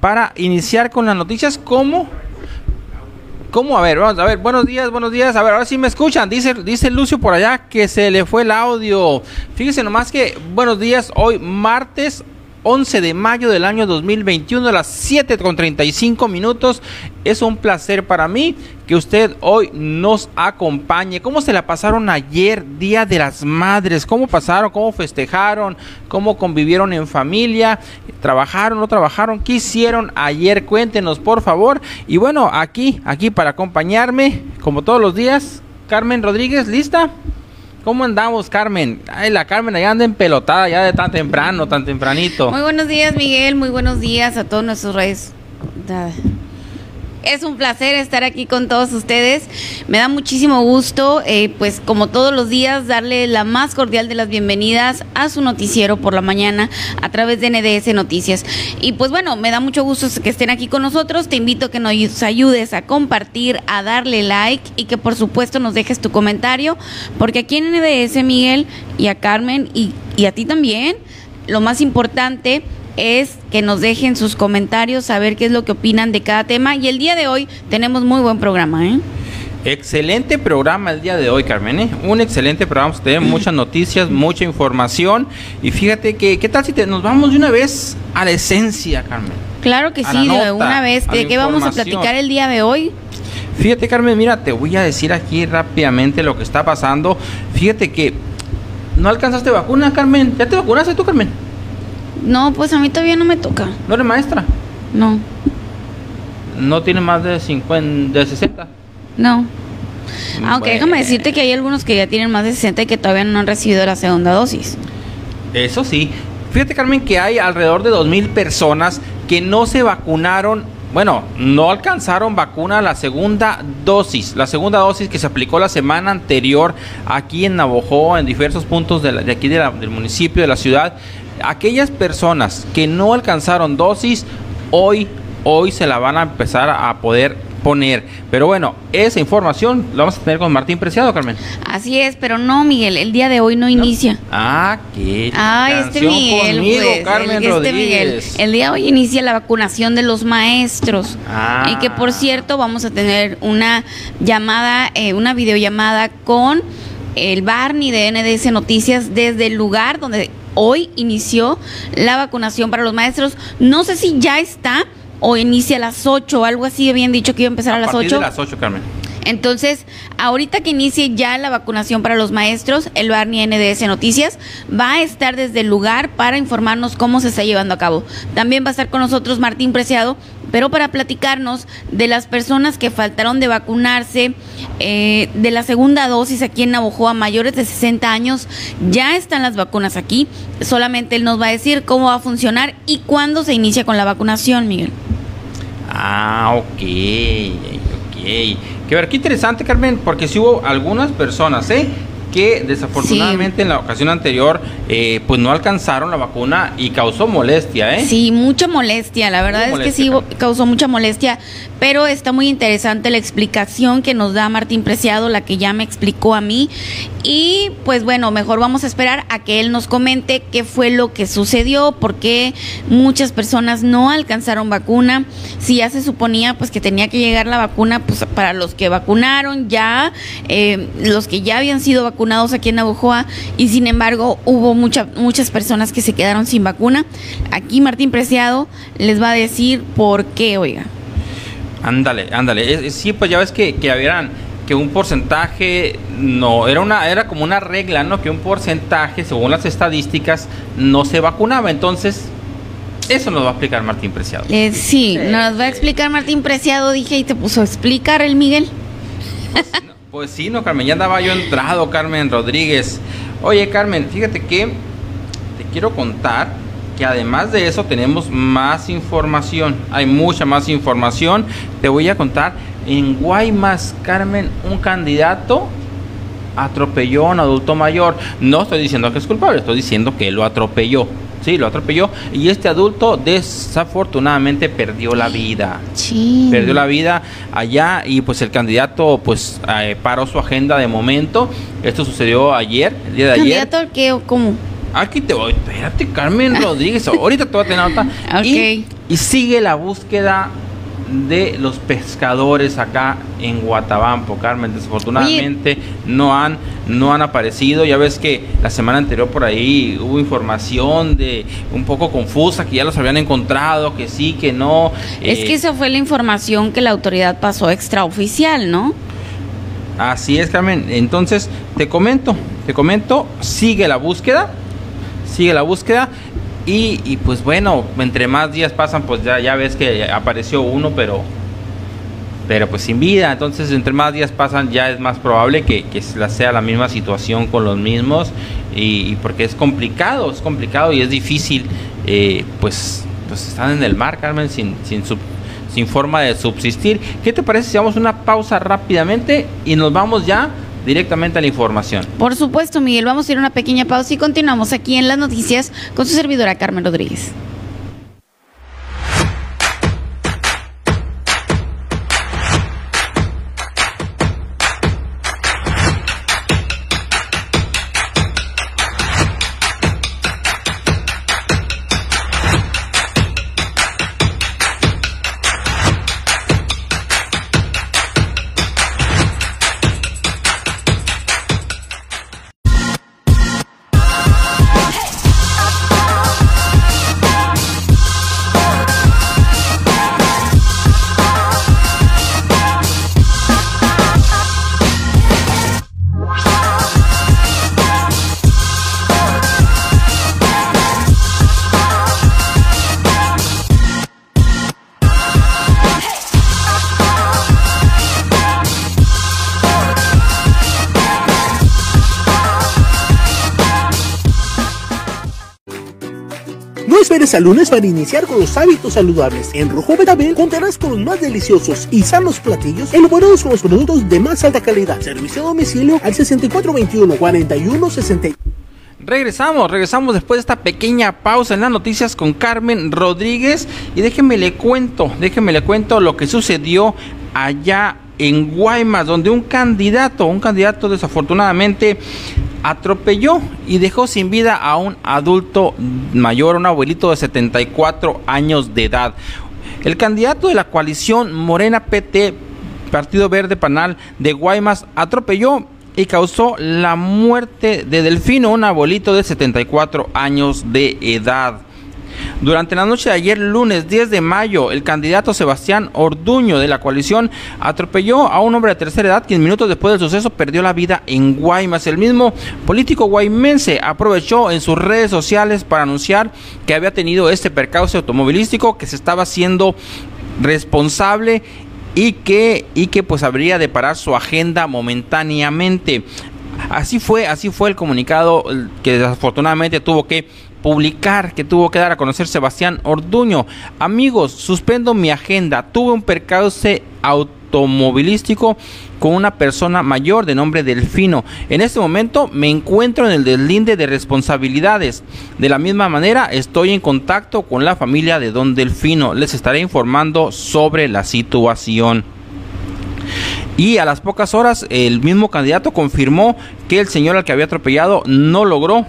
para iniciar con las noticias como ¿Cómo? A ver, vamos a ver. Buenos días, buenos días. A ver, ahora sí me escuchan. Dice, dice Lucio por allá que se le fue el audio. Fíjese nomás que buenos días. Hoy martes 11 de mayo del año 2021 a las 7 con 35 minutos. Es un placer para mí que usted hoy nos acompañe. ¿Cómo se la pasaron ayer, Día de las Madres? ¿Cómo pasaron? ¿Cómo festejaron? ¿Cómo convivieron en familia? ¿Trabajaron? ¿No trabajaron? ¿Qué hicieron ayer? Cuéntenos, por favor. Y bueno, aquí, aquí para acompañarme, como todos los días, Carmen Rodríguez, ¿lista? ¿Cómo andamos, Carmen? Ay, la Carmen allá anda pelotada ya de tan temprano, tan tempranito. Muy buenos días, Miguel. Muy buenos días a todos nuestros reyes. Es un placer estar aquí con todos ustedes. Me da muchísimo gusto, eh, pues como todos los días, darle la más cordial de las bienvenidas a su noticiero por la mañana a través de NDS Noticias. Y pues bueno, me da mucho gusto que estén aquí con nosotros. Te invito a que nos ayudes a compartir, a darle like y que por supuesto nos dejes tu comentario, porque aquí en NDS, Miguel, y a Carmen y, y a ti también, lo más importante es que nos dejen sus comentarios, saber qué es lo que opinan de cada tema. Y el día de hoy tenemos muy buen programa, ¿eh? Excelente programa el día de hoy, Carmen. ¿eh? Un excelente programa. Tenemos muchas noticias, mucha información. Y fíjate que, ¿qué tal si nos vamos de una vez a la esencia, Carmen? Claro que sí, de una vez. ¿De qué vamos a platicar el día de hoy? Fíjate, Carmen, mira, te voy a decir aquí rápidamente lo que está pasando. Fíjate que no alcanzaste vacuna, Carmen. ¿Ya te vacunaste tú, Carmen? No, pues a mí todavía no me toca. ¿No eres maestra? No. ¿No tiene más de 50, de 60? No. Aunque déjame decirte que hay algunos que ya tienen más de 60 y que todavía no han recibido la segunda dosis. Eso sí. Fíjate, Carmen, que hay alrededor de 2.000 personas que no se vacunaron bueno, no alcanzaron vacuna la segunda dosis, la segunda dosis que se aplicó la semana anterior aquí en Navojoa, en diversos puntos de, aquí del municipio, de la ciudad aquellas personas que no alcanzaron dosis, hoy, hoy se la van a empezar a poder poner. Pero bueno, esa información la vamos a tener con Martín Preciado, Carmen. Así es, pero no, Miguel, el día de hoy no inicia. Ah, qué. Ah, este Miguel, conmigo, pues, Carmen el, este Miguel. El día de hoy inicia la vacunación de los maestros. Ah. Y que por cierto, vamos a tener una llamada, eh, una videollamada con el Barney de NDS Noticias desde el lugar donde hoy inició la vacunación para los maestros. No sé si ya está o inicia a las 8 o algo así. Habían dicho que iba a empezar a, las 8. A las 8, Carmen. Entonces, ahorita que inicie ya la vacunación para los maestros, el Barney NDS Noticias va a estar desde el lugar para informarnos cómo se está llevando a cabo. También va a estar con nosotros Martín Preciado, pero para platicarnos de las personas que faltaron de vacunarse eh, de la segunda dosis aquí en Navojoa, mayores de 60 años, ya están las vacunas aquí. Solamente él nos va a decir cómo va a funcionar y cuándo se inicia con la vacunación, Miguel. Ah, ok, ok. Que ver, qué interesante, Carmen, porque si hubo algunas personas, ¿eh? Que desafortunadamente en la ocasión anterior eh, pues no alcanzaron la vacuna y causó molestia, ¿eh? Sí, mucha molestia, la verdad es que sí causó mucha molestia, pero está muy interesante la explicación que nos da Martín Preciado, la que ya me explicó a mí y pues bueno, mejor vamos a esperar a que él nos comente qué fue lo que sucedió, por qué muchas personas no alcanzaron vacuna, si ya se suponía pues que tenía que llegar la vacuna pues para los que vacunaron ya, eh, los que ya habían sido vacunados vacunados aquí en Navojoa y sin embargo hubo mucha, muchas personas que se quedaron sin vacuna. Aquí Martín Preciado les va a decir por qué, oiga. Ándale, ándale. Sí, pues ya ves que, que habían que un porcentaje no era una era como una regla, ¿no? Que un porcentaje, según las estadísticas, no se vacunaba. Entonces, eso nos va a explicar Martín Preciado. Eh, sí, nos va a explicar Martín Preciado, dije, y te puso a explicar el Miguel. Pues sí, no, Carmen, ya andaba yo entrado, Carmen Rodríguez. Oye, Carmen, fíjate que te quiero contar que además de eso tenemos más información. Hay mucha más información. Te voy a contar en Guaymas, Carmen, un candidato atropelló a un adulto mayor. No estoy diciendo que es culpable, estoy diciendo que lo atropelló. Sí, lo atropelló. Y este adulto desafortunadamente perdió la vida. Sí. Perdió la vida allá y pues el candidato pues eh, paró su agenda de momento. Esto sucedió ayer, el día de ayer. ¿Candidato qué o cómo? Aquí te voy, espérate, Carmen Rodríguez, ahorita te voy a tener nota. Y, y sigue la búsqueda de los pescadores acá en Guatabampo, Carmen. Desafortunadamente no han no han aparecido. Ya ves que la semana anterior por ahí hubo información de un poco confusa que ya los habían encontrado, que sí, que no. Es que eh, esa fue la información que la autoridad pasó extraoficial, ¿no? Así es, Carmen. Entonces, te comento, te comento, sigue la búsqueda, sigue la búsqueda. Y, pues bueno, entre más días pasan, pues ya, ya ves que apareció uno, pero pero pues sin vida. Entonces, entre más días pasan, ya es más probable que, que sea la misma situación con los mismos. Y, porque es complicado, es complicado y es difícil, eh, pues, pues están en el mar, Carmen, sin, sin, sin forma de subsistir. ¿Qué te parece si vamos una pausa rápidamente y nos vamos ya directamente a la información. Por supuesto, Miguel, vamos a ir a una pequeña pausa y continuamos aquí en las noticias con su servidora Carmen Rodríguez. A lunes para iniciar con los hábitos saludables. En Rojo Betabel contarás con los más deliciosos y sanos platillos elaborados con los productos de más alta calidad. Servicio a domicilio al 6421 4160. Regresamos, regresamos después de esta pequeña pausa en las noticias con Carmen Rodríguez y déjenme le cuento, déjenme le cuento lo que sucedió allá en Guaymas, donde un candidato, un candidato desafortunadamente atropelló y dejó sin vida a un adulto mayor, un abuelito de 74 años de edad. El candidato de la coalición Morena PT, Partido Verde Panal de Guaymas, atropelló y causó la muerte de Delfino, un abuelito de 74 años de edad. Durante la noche de ayer, lunes 10 de mayo, el candidato Sebastián Orduño de la coalición atropelló a un hombre de tercera edad quien minutos después del suceso perdió la vida en Guaymas. El mismo político guaymense aprovechó en sus redes sociales para anunciar que había tenido este percance automovilístico, que se estaba haciendo responsable y que, y que pues habría de parar su agenda momentáneamente. Así fue, así fue el comunicado que desafortunadamente tuvo que publicar que tuvo que dar a conocer Sebastián Orduño. Amigos, suspendo mi agenda. Tuve un percance automovilístico con una persona mayor de nombre Delfino. En este momento me encuentro en el deslinde de responsabilidades. De la misma manera, estoy en contacto con la familia de Don Delfino. Les estaré informando sobre la situación. Y a las pocas horas, el mismo candidato confirmó que el señor al que había atropellado no logró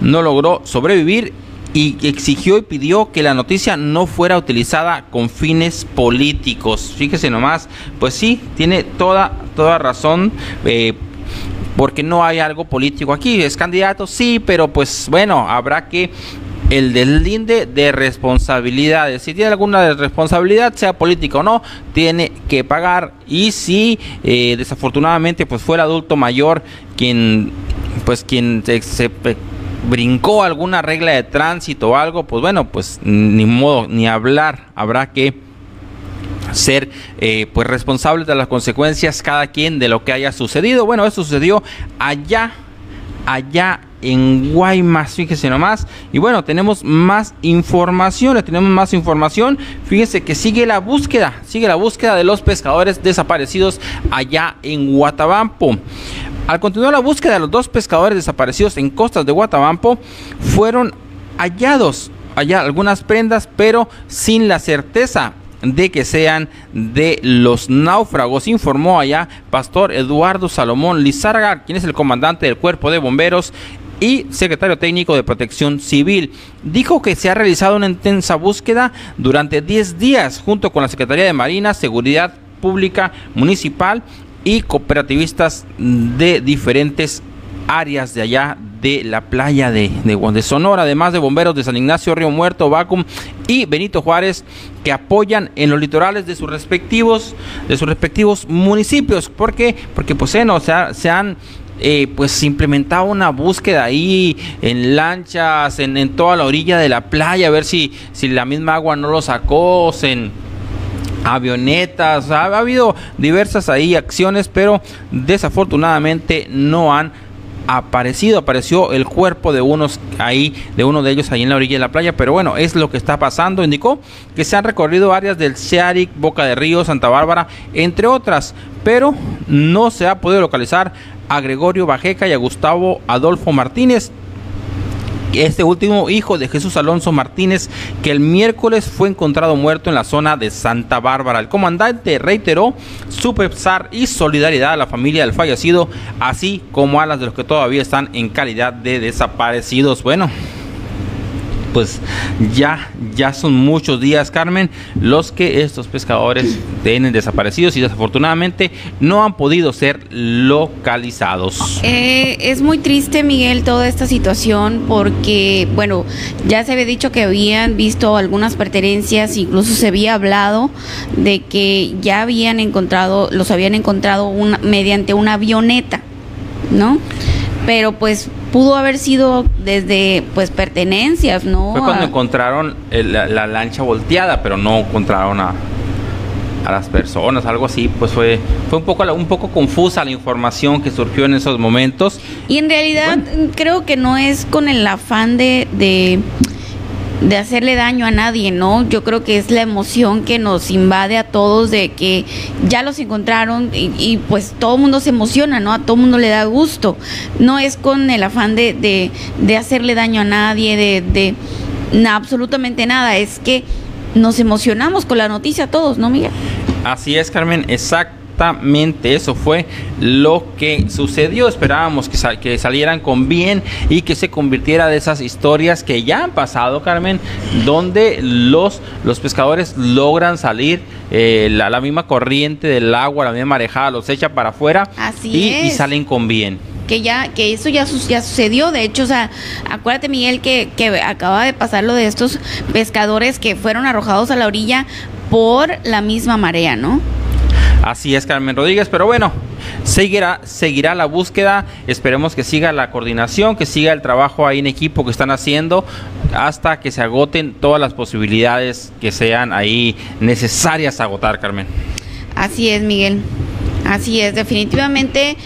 no logró sobrevivir y exigió y pidió que la noticia no fuera utilizada con fines políticos. Fíjese nomás, pues sí, tiene toda, toda razón. Eh, porque no hay algo político aquí. Es candidato, sí, pero pues bueno, habrá que el deslinde de responsabilidades. Si tiene alguna responsabilidad, sea política o no, tiene que pagar. Y si eh, desafortunadamente pues fue el adulto mayor quien pues quien se brincó alguna regla de tránsito o algo, pues bueno, pues ni modo, ni hablar, habrá que ser eh, pues responsables de las consecuencias cada quien de lo que haya sucedido. Bueno, eso sucedió allá, allá en Guaymas, fíjese nomás. Y bueno, tenemos más información, tenemos más información. Fíjese que sigue la búsqueda, sigue la búsqueda de los pescadores desaparecidos allá en Guatabampo. Al continuar la búsqueda los dos pescadores desaparecidos en costas de Guatabampo, fueron hallados allá algunas prendas, pero sin la certeza de que sean de los náufragos, informó allá Pastor Eduardo Salomón Lizárraga, quien es el comandante del cuerpo de bomberos y secretario técnico de Protección Civil. Dijo que se ha realizado una intensa búsqueda durante 10 días junto con la Secretaría de Marina, Seguridad Pública Municipal y cooperativistas de diferentes áreas de allá de la playa de, de, Sonora, además de bomberos de San Ignacio, Río Muerto, Bacum y Benito Juárez, que apoyan en los litorales de sus respectivos, de sus respectivos municipios. ¿Por qué? Porque pues o sea, se han eh, pues implementado una búsqueda ahí en lanchas, en, toda la orilla de la playa, a ver si, si la misma agua no lo sacó, en avionetas, ha, habido diversas ahí acciones, pero desafortunadamente no han aparecido, apareció el cuerpo de unos ahí, de uno de ellos ahí en la orilla de la playa, pero bueno, es lo que está pasando. Indicó que se han recorrido áreas del Searic, Boca de Río, Santa Bárbara, entre otras, pero no se ha podido localizar a Gregorio Bajeca y a Gustavo Adolfo Martínez, este último hijo de Jesús Alonso Martínez, que el miércoles fue encontrado muerto en la zona de Santa Bárbara. El comandante reiteró su pesar y solidaridad a la familia del fallecido, así como a las de los que todavía están en calidad de desaparecidos. Bueno, pues ya, ya son muchos días, Carmen, los que estos pescadores tienen desaparecidos y desafortunadamente no han podido ser localizados. Eh, es muy triste, Miguel, toda esta situación porque, bueno, ya se había dicho que habían visto algunas pertenencias, incluso se había hablado de que ya habían encontrado, los habían encontrado una, mediante una avioneta, ¿no? Pero pues pudo haber sido desde pues pertenencias, ¿no? Fue cuando encontraron la, lancha volteada, pero no encontraron a, a las personas, algo así, pues fue, fue un poco un poco confusa la información que surgió en esos momentos. Y en realidad creo que no es con el afán de, de de hacerle daño a nadie, ¿no? Yo creo que es la emoción que nos invade a todos de que ya los encontraron y, pues todo el mundo se emociona, ¿no? A todo el mundo le da gusto. No es con el afán de, de, hacerle daño a nadie, de, de absolutamente nada, es que nos emocionamos con la noticia todos, ¿no, Miguel? Así es, Carmen, exacto exactamente eso fue lo que sucedió. Esperábamos que, que salieran con bien y que se convirtiera de esas historias que ya han pasado, Carmen, donde los, los pescadores logran salir, eh, la, misma corriente del agua, la misma marejada los echa para afuera y, salen con bien. Que ya que eso ya, ya sucedió. De hecho o sea acuérdate Miguel que, que acaba de pasar lo de estos pescadores que fueron arrojados a la orilla por la misma marea no Así es, Carmen Rodríguez, pero bueno, seguirá, seguirá la búsqueda, esperemos que siga la coordinación, que siga el trabajo ahí en equipo que están haciendo hasta que se agoten todas las posibilidades que sean ahí necesarias agotar, Carmen. Así es, Miguel. Así es, definitivamente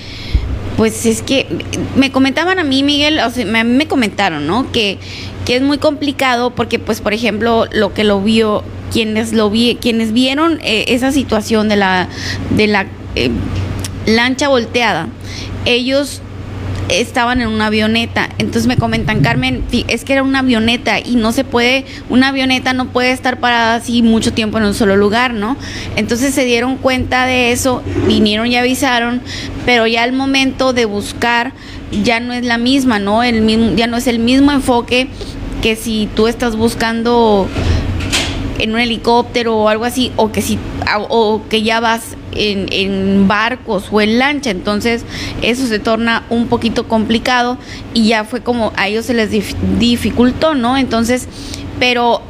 pues es que me comentaban a mí, Miguel, o sea, me, me comentaron, ¿no? Que, que es muy complicado porque, pues, por ejemplo, lo que lo vio, quienes lo vi, quienes vieron eh, esa situación de la, de la eh, lancha volteada, ellos estaban en una avioneta. Entonces me comentan, Carmen, es que era una avioneta y no se puede, una avioneta no puede estar parada así mucho tiempo en un solo lugar, ¿no? Entonces se dieron cuenta de eso, vinieron y avisaron, pero ya al momento de buscar ya no es la misma, ¿no? El mismo, ya no es el mismo enfoque que si tú estás buscando en un helicóptero o algo así, o que si, o que ya vas en, barcos o en lancha, entonces eso se torna un poquito complicado y ya fue como a ellos se les dificultó, ¿no? Entonces, pero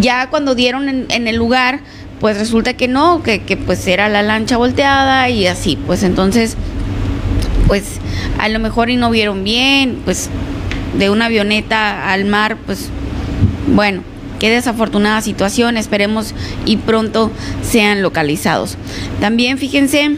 ya cuando dieron en, el lugar, pues resulta que no, que, que pues era la lancha volteada y así, pues entonces, pues a lo mejor y no vieron bien, pues de una avioneta al mar, pues bueno, Qué desafortunada situación, esperemos y pronto sean localizados. También fíjense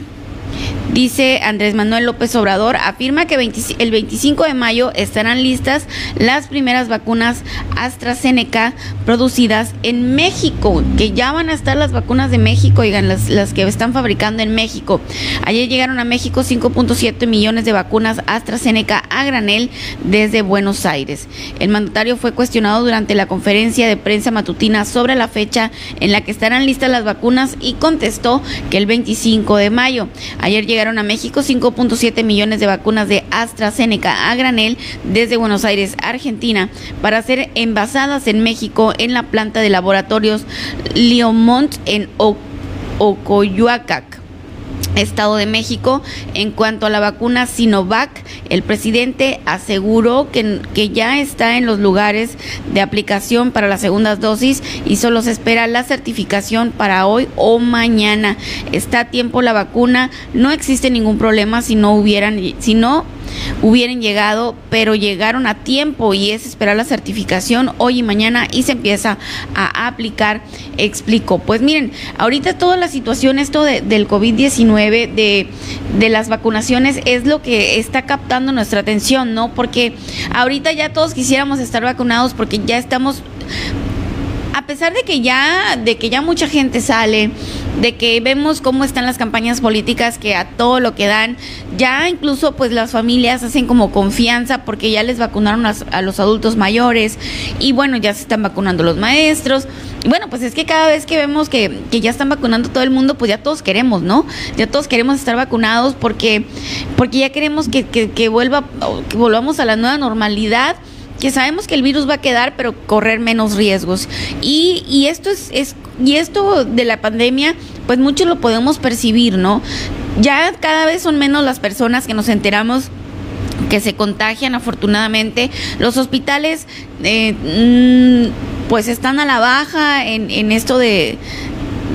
Dice Andrés Manuel López Obrador, afirma que el 25 de mayo estarán listas las primeras vacunas AstraZeneca producidas en México, que ya van a estar las vacunas de México, oigan, las, las que están fabricando en México. Ayer llegaron a México 5.7 millones de vacunas AstraZeneca a granel desde Buenos Aires. El mandatario fue cuestionado durante la conferencia de prensa matutina sobre la fecha en la que estarán listas las vacunas y contestó que el 25 de mayo. Ayer llegaron a México 5.7 millones de vacunas de AstraZeneca a granel desde Buenos Aires, Argentina, para ser envasadas en México en la planta de laboratorios Liomont en Ocoyoacac. Estado de México. En cuanto a la vacuna Sinovac, el presidente aseguró que, que, ya está en los lugares de aplicación para las segundas dosis y solo se espera la certificación para hoy o mañana. Está a tiempo la vacuna, no existe ningún problema si no hubieran, si no hubieran llegado, pero llegaron a tiempo y es esperar la certificación hoy y mañana y se empieza a aplicar, explico. Pues miren, ahorita toda la situación, esto de, del COVID-19, de, de las vacunaciones, es lo que está captando nuestra atención, ¿no? Porque ahorita ya todos quisiéramos estar vacunados porque ya estamos a pesar de que ya, de que ya mucha gente sale, de que vemos cómo están las campañas políticas que a todo lo que dan, ya incluso pues las familias hacen como confianza porque ya les vacunaron a, los adultos mayores y bueno, ya se están vacunando los maestros. Bueno, pues es que cada vez que vemos que, que ya están vacunando todo el mundo, pues ya todos queremos, ¿no? Ya todos queremos estar vacunados porque, porque ya queremos que, que, que vuelva, que volvamos a la nueva normalidad que sabemos que el virus va a quedar, pero correr menos riesgos. Y, y esto es, es, y esto de la pandemia, pues mucho lo podemos percibir, ¿no? Ya cada vez son menos las personas que nos enteramos que se contagian afortunadamente. Los hospitales eh, mm, pues están a la baja en, en esto de,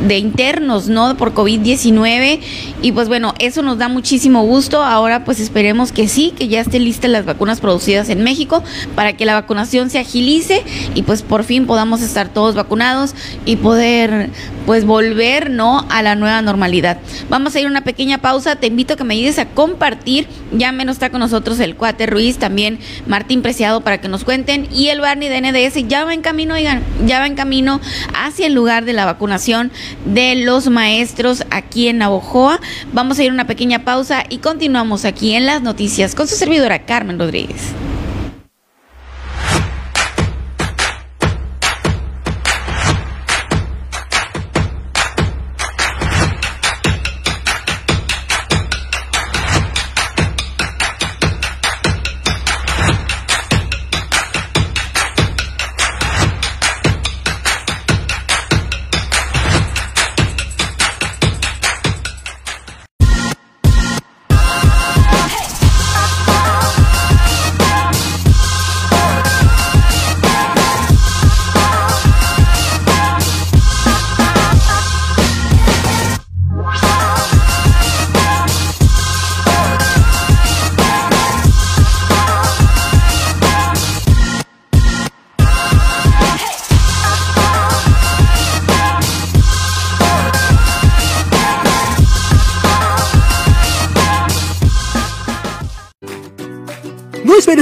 de internos, ¿no? Por COVID-19. Y pues bueno, eso nos da muchísimo gusto. Ahora pues esperemos que sí, que ya estén listas las vacunas producidas en México para que la vacunación se agilice y pues por fin podamos estar todos vacunados y poder pues volver, ¿no? A la nueva normalidad. Vamos a ir a una pequeña pausa. Te invito a que me ayudes a compartir. Ya menos está con nosotros el Cuate Ruiz, también Martín Preciado para que nos cuenten. Y el Barney de NDS ya va en camino, oigan, ya va en camino hacia el lugar de la vacunación de los maestros aquí en Navojoa. Vamos a ir a una pequeña pausa y continuamos aquí en las noticias con su servidora Carmen Rodríguez.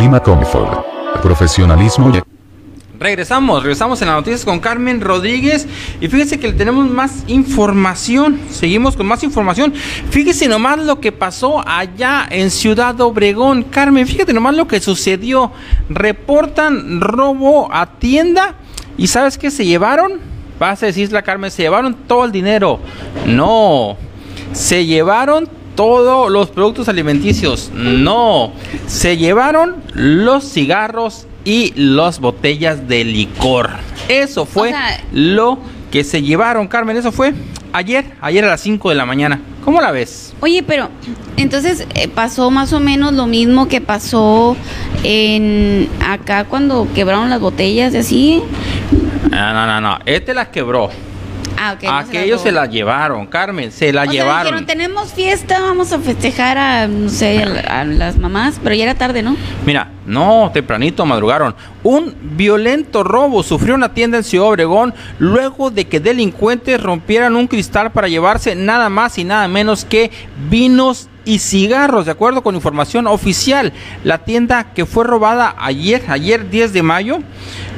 Clima Comfort. Profesionalismo. Regresamos, regresamos en las noticias con Carmen Rodríguez y fíjese que tenemos más información, seguimos con más información. Fíjese nomás lo que pasó allá en Ciudad Obregón. Carmen, fíjate nomás lo que sucedió. Reportan robo a tienda y ¿sabes qué se llevaron? Vas a decirle Carmen, se llevaron todo el dinero. No, se llevaron todos los productos alimenticios. No, se llevaron los cigarros y las botellas de licor. Eso fue lo que se llevaron, Carmen. Eso fue ayer, ayer a las 5 de la mañana. ¿Cómo la ves? Oye, pero entonces eh, pasó más o menos lo mismo que pasó en acá cuando quebraron las botellas y así. No, no, no, no. Este las quebró. Ah, ok. Aquellos se la llevaron, Carmen, se la llevaron. Sea, dijeron, tenemos fiesta, vamos a festejar a, no sé, a, las mamás, pero ya era tarde, ¿no? Mira, no, tempranito madrugaron. Un violento robo sufrió una tienda en Ciudad Obregón luego de que delincuentes rompieran un cristal para llevarse nada más y nada menos que vinos y cigarros, de acuerdo con información oficial. La tienda que fue robada ayer, ayer 10 de mayo,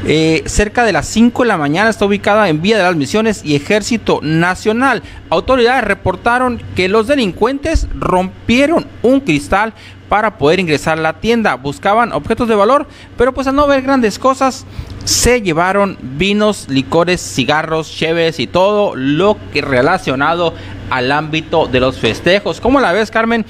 eh, cerca de las 5 de la mañana, está ubicada en Vía de las Misiones y Ejército Nacional. Autoridades reportaron que los delincuentes rompieron un cristal para poder ingresar a la tienda. Buscaban objetos de valor, pero pues al no ver grandes cosas, se llevaron vinos, licores, cigarros, cheves y todo lo que relacionado al ámbito de los festejos. ¿Cómo la ves, Carmen?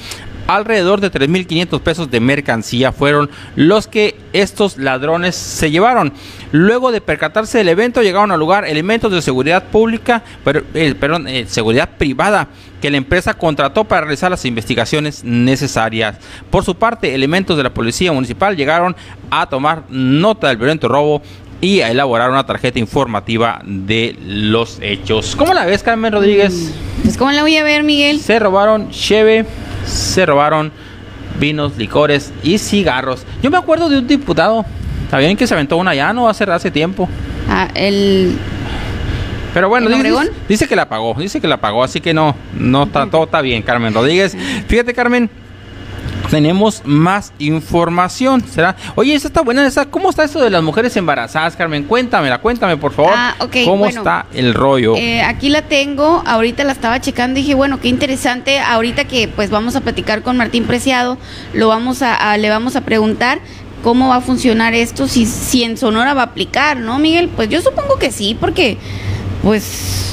alrededor de 3.500 pesos de mercancía fueron los que estos ladrones se llevaron. Luego de percatarse del evento, llegaron al lugar elementos de seguridad pública, pero, eh, perdón, eh, seguridad privada que la empresa contrató para realizar las investigaciones necesarias. Por su parte, elementos de la policía municipal llegaron a tomar nota del violento robo y a elaborar una tarjeta informativa de los hechos. ¿Cómo la ves, Carmen Rodríguez? Pues cómo la voy a ver, Miguel. Se robaron cheve, se robaron vinos, licores y cigarros. Yo me acuerdo de un diputado, también que se aventó una ya, no hace, hace tiempo. Ah, el... Pero bueno, dice, que la pagó, dice que la pagó, así que no, no está, todo está bien, Carmen Rodríguez. Fíjate, Carmen, tenemos más información. ¿Será? Oye, esa está buena. Esa, ¿Cómo está eso de las mujeres embarazadas, Carmen? Cuéntamela, cuéntame, por favor. Ah, ok. ¿Cómo está el rollo? Eh, aquí la tengo. Ahorita la estaba checando y dije, bueno, qué interesante. Ahorita que pues vamos a platicar con Martín Preciado, lo vamos a, le vamos a preguntar cómo va a funcionar esto, si, si en Sonora va a aplicar, ¿no, Miguel? Pues yo supongo que sí, porque pues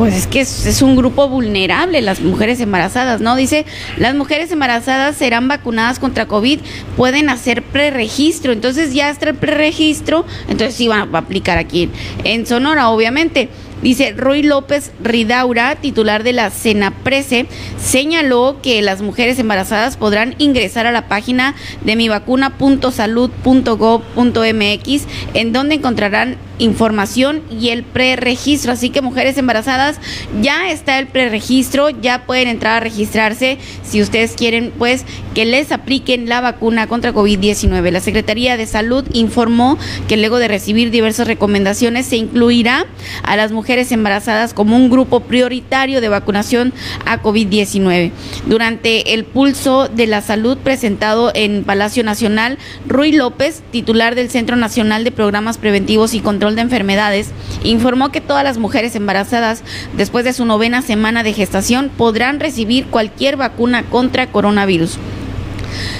pues es que es, un grupo vulnerable, las mujeres embarazadas, ¿no? Dice, las mujeres embarazadas serán vacunadas contra COVID, pueden hacer preregistro, entonces ya está el preregistro, entonces sí va, a aplicar aquí en Sonora, obviamente. Dice Roy López Ridaura, titular de la Senaprese, señaló que las mujeres embarazadas podrán ingresar a la página de mivacuna.salud.gov.mx en donde encontrarán información y el preregistro. Así que mujeres embarazadas, ya está el preregistro, ya pueden entrar a registrarse si ustedes quieren, pues que les apliquen la vacuna contra COVID-19. La Secretaría de Salud informó que luego de recibir diversas recomendaciones se incluirá a las mujeres embarazadas como un grupo prioritario de vacunación a COVID-19. Durante el pulso de la salud presentado en Palacio Nacional, Rui López, titular del Centro Nacional de Programas Preventivos y Control de Enfermedades, informó que todas las mujeres embarazadas después de su novena semana de gestación podrán recibir cualquier vacuna contra coronavirus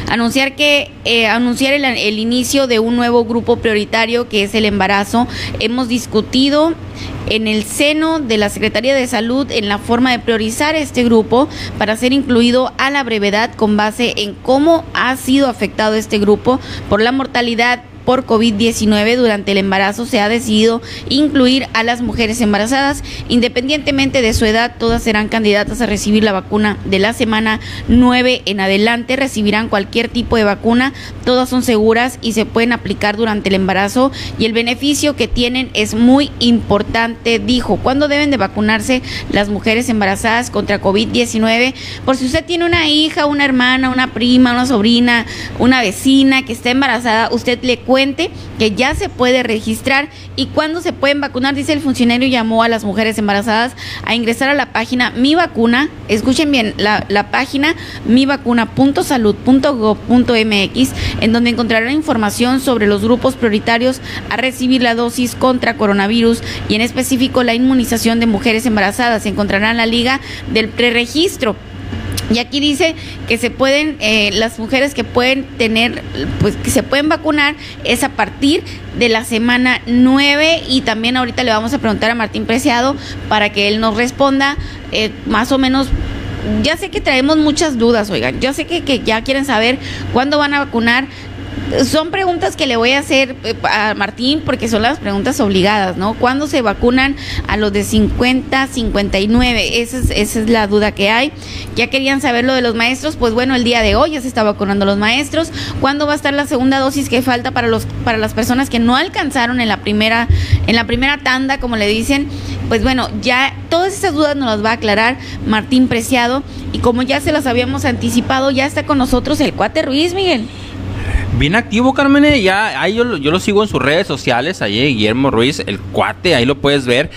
anunciar que eh, anunciar el, inicio de un nuevo grupo prioritario que es el embarazo. Hemos discutido en el seno de la Secretaría de Salud en la forma de priorizar este grupo para ser incluido a la brevedad con base en cómo ha sido afectado este grupo por la mortalidad por COVID-19 durante el embarazo se ha decidido incluir a las mujeres embarazadas. Independientemente de su edad, todas serán candidatas a recibir la vacuna de la semana 9 en adelante. Recibirán cualquier tipo de vacuna. Todas son seguras y se pueden aplicar durante el embarazo y el beneficio que tienen es muy importante, dijo. ¿Cuándo deben de vacunarse las mujeres embarazadas contra COVID-19? Por si usted tiene una hija, una hermana, una prima, una sobrina, una vecina que está embarazada, usted le que ya se puede registrar y cuándo se pueden vacunar. Dice el funcionario llamó a las mujeres embarazadas a ingresar a la página Mi Vacuna. Escuchen bien, la, la página mivacuna.salud.gov.mx en donde encontrarán información sobre los grupos prioritarios a recibir la dosis contra coronavirus y en específico la inmunización de mujeres embarazadas. Encontrarán la liga del preregistro y aquí dice que se pueden, eh, las mujeres que pueden tener, pues que se pueden vacunar es a partir de la semana 9 y también ahorita le vamos a preguntar a Martín Preciado para que él nos responda eh, más o menos ya sé que traemos muchas dudas, oigan. Yo sé que, que, ya quieren saber cuándo van a vacunar Son preguntas que le voy a hacer eh, a Martín porque son las preguntas obligadas, ¿no? ¿Cuándo se vacunan a los de 50, 59? Esa es, esa es la duda que hay. Ya querían saber lo de los maestros, pues bueno, el día de hoy ya se está vacunando los maestros. ¿Cuándo va a estar la segunda dosis que falta para los para las personas que no alcanzaron en la primera en la primera tanda, como le dicen? Pues bueno, ya todas esas dudas nos las va a aclarar Martín Preciado y como ya se las habíamos anticipado, ya está con nosotros el cuate Ruiz, Miguel. Bien activo, Carmen. Eh, ya ahí yo, lo sigo en sus redes sociales. Ahí Guillermo Ruiz, el cuate, ahí lo puedes ver.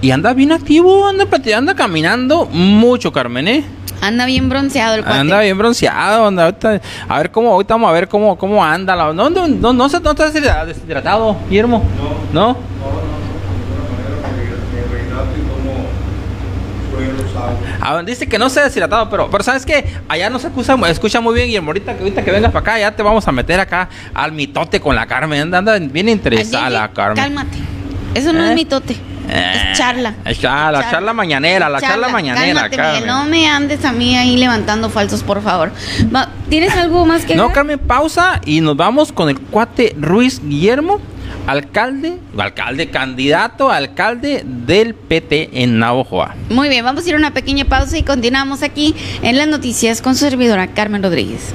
Y anda bien activo, anda, anda caminando mucho, Carmen. ¿eh? Anda bien bronceado el cuate. Anda bien bronceado, anda, a ver cómo, ahorita vamos a ver cómo, cómo anda. No, no, no, no, no, estás deshidratado, Guillermo. ¿No? no Ah, dice que no se ha deshidratado, pero, pero sabes que allá no se escucha, escucha muy bien y ahorita que ahorita que vengas para acá ya te vamos a meter acá al mitote con la Carmen. Anda, anda bien interesada la Carmen. Cálmate. Eso no es ¿Eh? mitote. es eh, charla. Es charla, la charla mañanera, la charla, mañanera. Cálmate, no me andes a mí ahí levantando falsos, por favor. ¿Tienes algo más que No, Carmen, pausa y nos vamos con el cuate Ruiz Guillermo alcalde, alcalde, candidato alcalde del PT en Navojoa. Muy bien, vamos a ir a una pequeña pausa y continuamos aquí en las noticias con su servidora Carmen Rodríguez.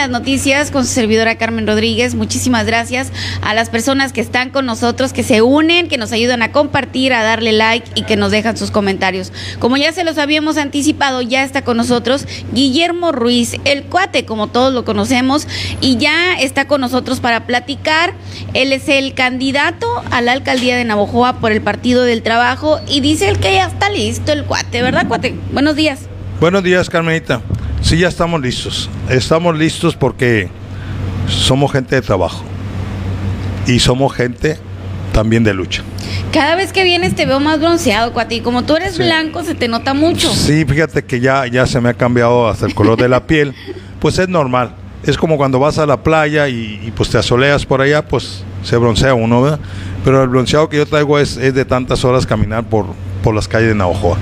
Las noticias con su servidora Carmen Rodríguez. Muchísimas gracias a las personas que están con nosotros, que se unen, que nos ayudan a compartir, a darle like y que nos dejan sus comentarios. Como ya se los habíamos anticipado, ya está con nosotros Guillermo Ruiz, el cuate, como todos lo conocemos, y ya está con nosotros para platicar. Él es el candidato a la alcaldía de Navojoa por el Partido del Trabajo y dice el que ya está listo el cuate, ¿verdad, cuate? Buenos días. Buenos días, Carmenita. Sí, ya estamos listos. Estamos listos porque somos gente de trabajo y somos gente también de lucha. Cada vez que vienes te veo más bronceado, Cuati. Como tú eres blanco, se te nota mucho. Sí, fíjate que ya, ya se me ha cambiado hasta el color de la piel. Pues es normal. Es como cuando vas a la playa y, pues te asoleas por allá, pues se broncea uno, ¿verdad? Pero el bronceado que yo traigo es, de tantas horas caminar por, por las calles de Navajoa.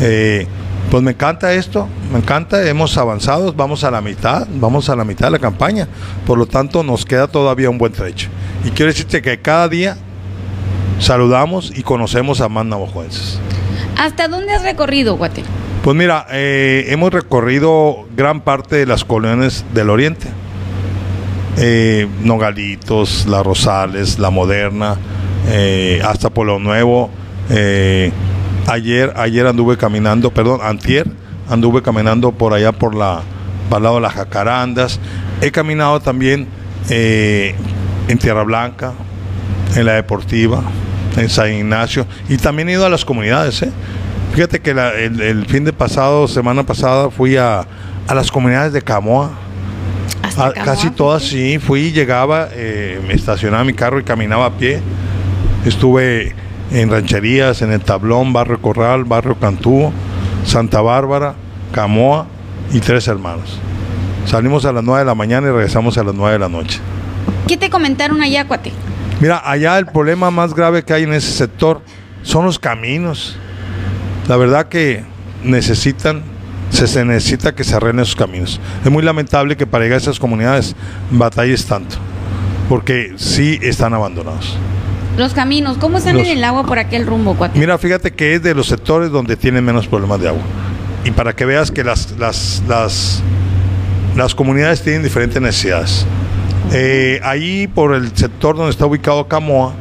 Eh, Pues me encanta esto, me encanta, hemos avanzado, vamos a la mitad, vamos a la mitad de la campaña, por lo tanto nos queda todavía un buen trecho. Y quiero decirte que cada día saludamos y conocemos a más navajoenses. ¿Hasta dónde has recorrido, Guate? Pues mira, eh, hemos recorrido gran parte de las colonias del oriente. Eh, Nogalitos, La Rosales, La Moderna, eh, hasta Pueblo Nuevo. Ayer, ayer anduve caminando, perdón, antier, anduve caminando por allá por la, para lado de las Jacarandas. He caminado también en Tierra Blanca, en la Deportiva, en San Ignacio, y también he ido a las comunidades. ¿eh? Fíjate que el, fin de pasado, semana pasada, fui a, las comunidades de Camoa. casi todas sí, fui, llegaba, eh, me estacionaba mi carro y caminaba a pie. Estuve en rancherías, en el Tablón, Barrio Corral, Barrio Cantú, Santa Bárbara, Camoa y Tres Hermanos. Salimos a las 9 de la mañana y regresamos a las 9 de la noche. ¿Qué te comentaron allá, Cuate? Mira, allá el problema más grave que hay en ese sector son los caminos. La verdad que necesitan, se, necesita que se arreglen esos caminos. Es muy lamentable que para llegar a esas comunidades batalles tanto, porque sí están abandonados. Los caminos, ¿cómo están en el agua por aquel rumbo, Cuate? Mira, fíjate que es de los sectores donde tienen menos problemas de agua. Y para que veas que las, las, las, las comunidades tienen diferentes necesidades. Eh, ahí por el sector donde está ubicado Camoa,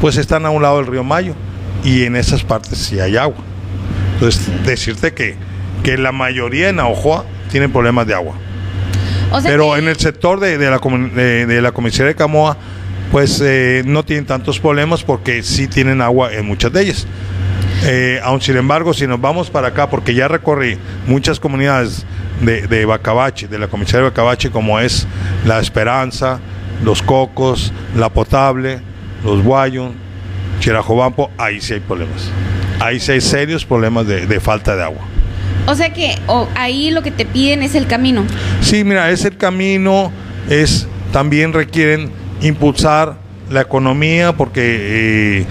pues están a un lado del río Mayo y en esas partes sí hay agua. Entonces, decirte que, que la mayoría en Aojoa tienen problemas de agua. Pero en el sector de, la, de, la comisaría de Camoa, pues eh, no tienen tantos problemas porque sí tienen agua en muchas de ellas. Eh, aun sin embargo, si nos vamos para acá, porque ya recorrí muchas comunidades de, de Bacabache, de la comisaría de Bacabache, como es La Esperanza, Los Cocos, La Potable, Los Guayun, Chirajobampo, ahí sí hay problemas. Ahí sí hay serios problemas de, falta de agua. O sea que ahí lo que te piden es el camino. Sí, mira, es el camino, es también requieren impulsar la economía porque, eh,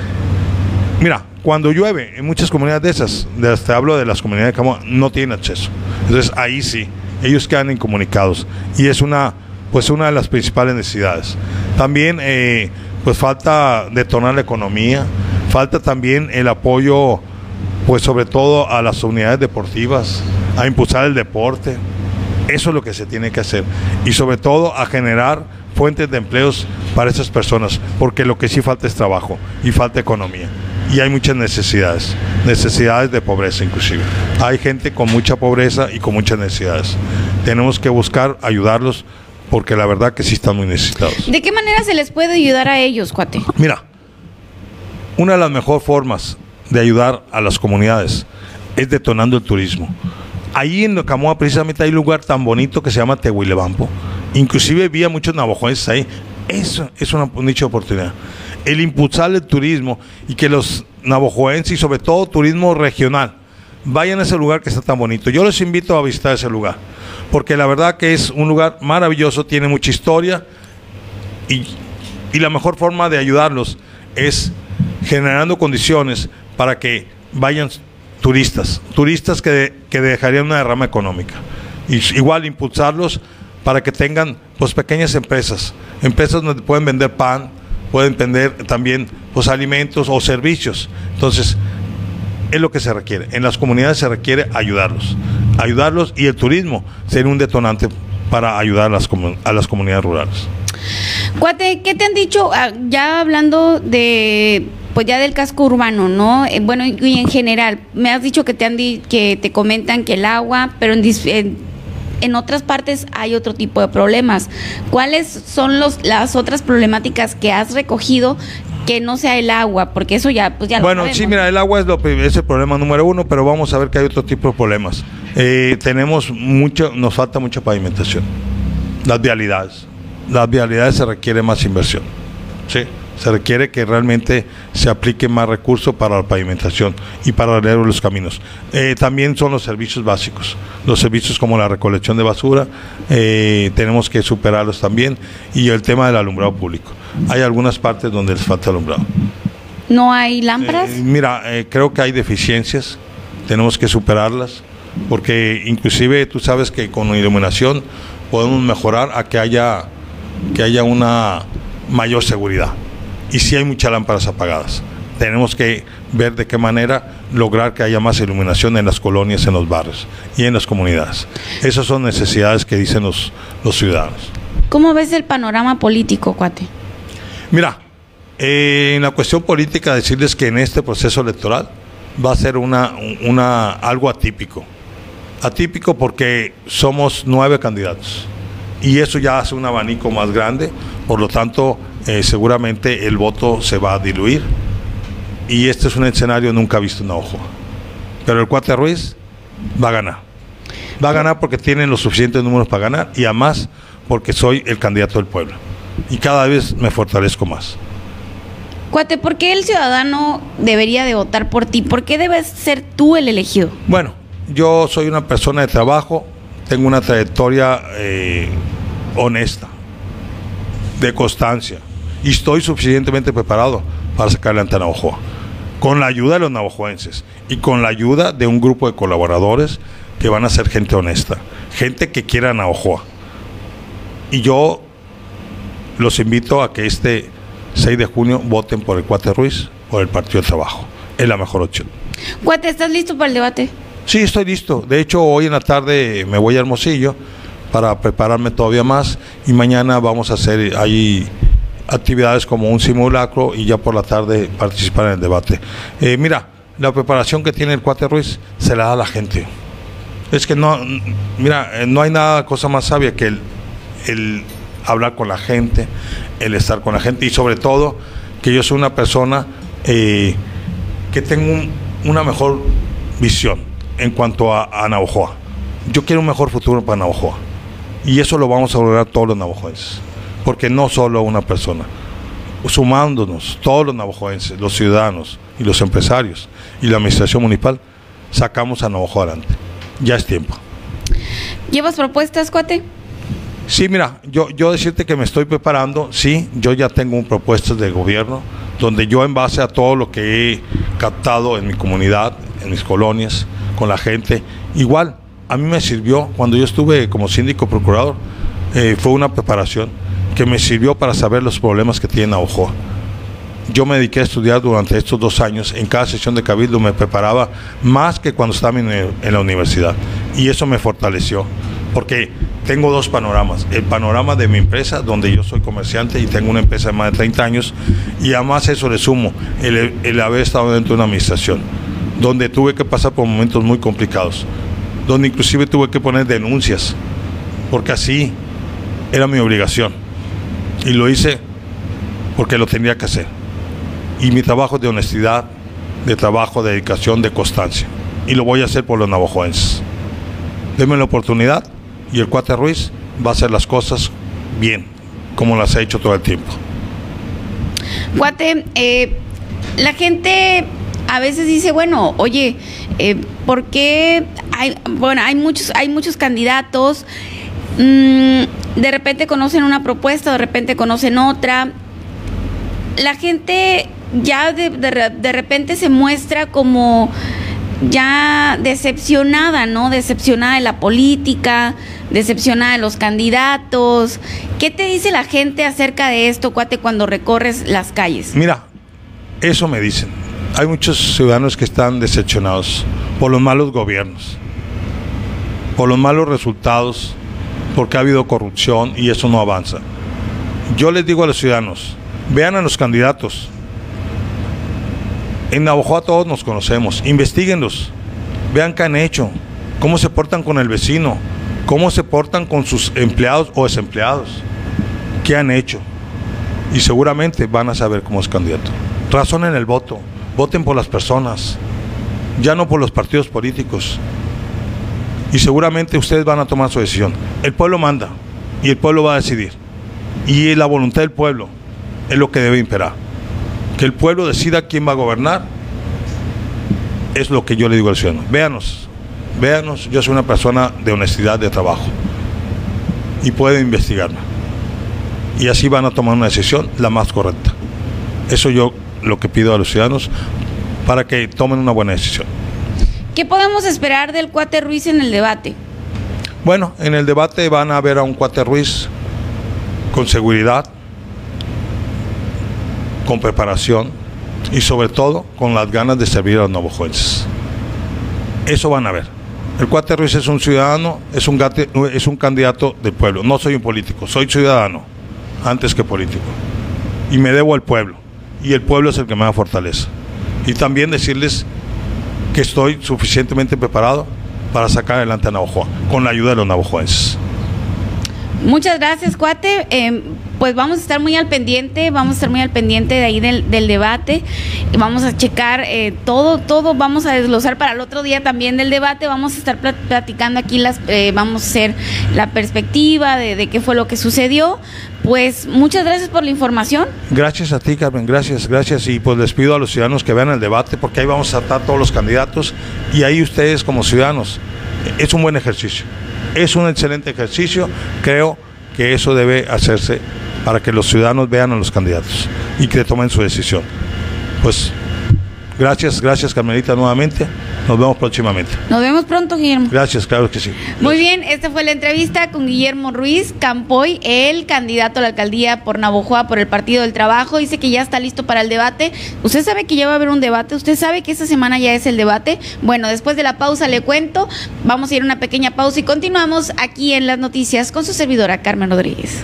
mira, cuando llueve, en muchas comunidades de esas, de hasta hablo de las comunidades de Camoa, no tienen acceso. Entonces ahí sí, ellos quedan incomunicados. Y es una, pues una de las principales necesidades. También eh, pues falta detonar la economía, falta también el apoyo, pues sobre todo a las unidades deportivas, a impulsar el deporte. Eso es lo que se tiene que hacer. Y sobre todo a generar fuentes de empleos para esas personas, porque lo que sí falta es trabajo y falta economía y hay muchas necesidades, necesidades de pobreza inclusive. Hay gente con mucha pobreza y con muchas necesidades. Tenemos que buscar ayudarlos porque la verdad que sí están muy necesitados. ¿De qué manera se les puede ayudar a ellos, cuate? Mira, una de las mejores formas de ayudar a las comunidades es detonando el turismo. Ahí en Camoa precisamente hay un lugar tan bonito que se llama Tehuilebampo. Inclusive vi a muchos navajoenses ahí. Eso es una, un nicho de oportunidad el impulsar el turismo y que los navojoenses y sobre todo turismo regional vayan a ese lugar que está tan bonito. Yo les invito a visitar ese lugar, porque la verdad que es un lugar maravilloso, tiene mucha historia y, la mejor forma de ayudarlos es generando condiciones para que vayan turistas, turistas que, que dejarían una derrama económica. Y, igual impulsarlos para que tengan pues pequeñas empresas, empresas donde pueden vender pan, pueden vender también pues, alimentos o servicios. Entonces, es lo que se requiere. En las comunidades se requiere ayudarlos. Ayudarlos y el turismo ser un detonante para ayudar a las, a las comunidades rurales. Cuate, ¿qué te han dicho ah, ya hablando de pues ya del casco urbano, ¿no? Eh, bueno, y en general, me has dicho que te han que te comentan que el agua, pero en, en en otras partes hay otro tipo de problemas. ¿Cuáles son los, las otras problemáticas que has recogido que no sea el agua, porque eso ya, pues ya Bueno, sí, mira, el agua es, lo, es el problema número uno, pero vamos a ver que hay otro tipo de problemas. Eh, tenemos mucho, nos falta mucha pavimentación. Las vialidades. Las vialidades se requiere más inversión. Sí se requiere que realmente se aplique más recursos para la pavimentación y para arreglar los caminos. Eh, también son los servicios básicos, los servicios como la recolección de basura, eh, tenemos que superarlos también, y el tema del alumbrado público. Hay algunas partes donde les falta alumbrado. ¿No hay lámparas? Eh, mira, creo que hay deficiencias, tenemos que superarlas. porque inclusive tú sabes que con iluminación podemos mejorar a que haya, que haya una mayor seguridad. Y si hay muchas lámparas apagadas. Tenemos que ver de qué manera lograr que haya más iluminación en las colonias, en los barrios y en las comunidades. Esas son necesidades que dicen los, los ciudadanos. ¿Cómo ves el panorama político, cuate? Mira, eh, en la cuestión política, decirles que en este proceso electoral va a ser una, una, algo atípico. Atípico porque somos nueve candidatos y eso ya hace un abanico más grande, por lo tanto, eh, seguramente el voto se va a diluir y este es un escenario nunca visto en ojo. Pero el Cuate Ruiz va a ganar. Va a ganar porque tiene los suficientes números para ganar y además porque soy el candidato del pueblo. Y cada vez me fortalezco más. Cuate, ¿por qué el ciudadano debería de votar por ti? ¿Por qué debes ser tú el elegido? Bueno, yo soy una persona de trabajo, tengo una trayectoria eh, honesta, de constancia, y estoy suficientemente preparado para sacar adelante a Navajoa, con la ayuda de los navajoenses y con la ayuda de un grupo de colaboradores que van a ser gente honesta, gente que quiera Navajoa. Y yo los invito a que este 6 de junio voten por el Cuate Ruiz, por el Partido de Trabajo. Es la mejor opción. Cuate, ¿estás listo para el debate? Sí, estoy listo. De hecho, hoy en la tarde me voy a Hermosillo para prepararme todavía más y mañana vamos a hacer ahí actividades como un simulacro y ya por la tarde participar en el debate. Eh, mira, la preparación que tiene el Cuate Ruiz se la da a la gente. Es que no, mira, eh, no hay nada cosa más sabia que el hablar con la gente, el estar con la gente y sobre todo que yo soy una persona eh, que tengo una mejor visión en cuanto a, a Navajoa. Yo quiero un mejor futuro para Navajoa y eso lo vamos a lograr todos los navajoenses, porque no solo una persona, sumándonos todos los navajoenses, los ciudadanos y los empresarios y la administración municipal, sacamos a Navajoa adelante. Ya es tiempo. ¿Llevas propuestas, cuate? Sí, mira, yo, yo decirte que me estoy preparando, sí, yo ya tengo un propuesto de gobierno donde yo en base a todo lo que he captado en mi comunidad, en mis colonias, con la gente, igual, a mí me sirvió cuando yo estuve como síndico procurador, eh, fue una preparación que me sirvió para saber los problemas que tiene Ojoa. Yo me dediqué a estudiar durante estos dos años, en cada sesión de cabildo me preparaba más que cuando estaba en la universidad y eso me fortaleció, porque tengo dos panoramas. El panorama de mi empresa, donde yo soy comerciante y tengo una empresa de más de 30 años, y además eso le sumo, el, haber estado dentro de una administración, donde tuve que pasar por momentos muy complicados, donde inclusive tuve que poner denuncias, porque así era mi obligación. Y lo hice porque lo tenía que hacer. Y mi trabajo de honestidad, de trabajo, de dedicación, de constancia. Y lo voy a hacer por los navajoenses. Denme la oportunidad y el Cuate Ruiz va a hacer las cosas bien, como las ha hecho todo el tiempo. Cuate, eh, la gente a veces dice, bueno, oye, eh, ¿por qué hay, bueno, hay muchos, hay muchos candidatos, mm, de repente conocen una propuesta, de repente conocen otra. La gente ya de, de repente se muestra como ya decepcionada, ¿no? Decepcionada de la política, decepcionada de los candidatos. ¿Qué te dice la gente acerca de esto, cuate, cuando recorres las calles? Mira, eso me dicen. Hay muchos ciudadanos que están decepcionados por los malos gobiernos, por los malos resultados, porque ha habido corrupción y eso no avanza. Yo les digo a los ciudadanos, vean a los candidatos, en Navajo todos nos conocemos, investiguenlos, vean qué han hecho, cómo se portan con el vecino, cómo se portan con sus empleados o desempleados, qué han hecho. Y seguramente van a saber cómo es candidato. Razonen el voto, voten por las personas, ya no por los partidos políticos. Y seguramente ustedes van a tomar su decisión. El pueblo manda y el pueblo va a decidir. Y la voluntad del pueblo es lo que debe imperar que el pueblo decida quién va a gobernar, es lo que yo le digo al ciudadano. Véanos, véanos, yo soy una persona de honestidad de trabajo y pueden investigarme. Y así van a tomar una decisión la más correcta. Eso yo lo que pido a los ciudadanos para que tomen una buena decisión. ¿Qué podemos esperar del cuate Ruiz en el debate? Bueno, en el debate van a ver a un cuate Ruiz con seguridad, con preparación y sobre todo con las ganas de servir a los navajoenses. Eso van a ver. El cuate Ruiz es un ciudadano, es un, es un candidato del pueblo. No soy un político, soy ciudadano antes que político. Y me debo al pueblo. Y el pueblo es el que me da fortaleza. Y también decirles que estoy suficientemente preparado para sacar adelante a Navajo, con la ayuda de los navajoenses. Muchas gracias, cuate. Eh, pues vamos a estar muy al pendiente, vamos a estar muy al pendiente de ahí del, debate. Vamos a checar eh, todo, todo, vamos a desglosar para el otro día también del debate. Vamos a estar platicando aquí, las, eh, vamos a hacer la perspectiva de qué fue lo que sucedió. Pues muchas gracias por la información. Gracias a ti, Carmen, gracias, gracias. Y pues les pido a los ciudadanos que vean el debate, porque ahí vamos a estar todos los candidatos y ahí ustedes como ciudadanos. Es un buen ejercicio, es un excelente ejercicio. Creo que eso debe hacerse para que los ciudadanos vean a los candidatos y que tomen su decisión. Pues gracias, gracias Carmelita nuevamente. Nos vemos próximamente. Nos vemos pronto, Guillermo. Gracias, claro que sí. Muy bien, esta fue la entrevista con Guillermo Ruiz Campoy, el candidato a la alcaldía por Navojoa por el Partido del Trabajo. Dice que ya está listo para el debate. ¿Usted sabe que ya va a haber un debate? ¿Usted sabe que esta semana ya es el debate? Bueno, después de la pausa le cuento. Vamos a ir a una pequeña pausa y continuamos aquí en las noticias con su servidora Carmen Rodríguez.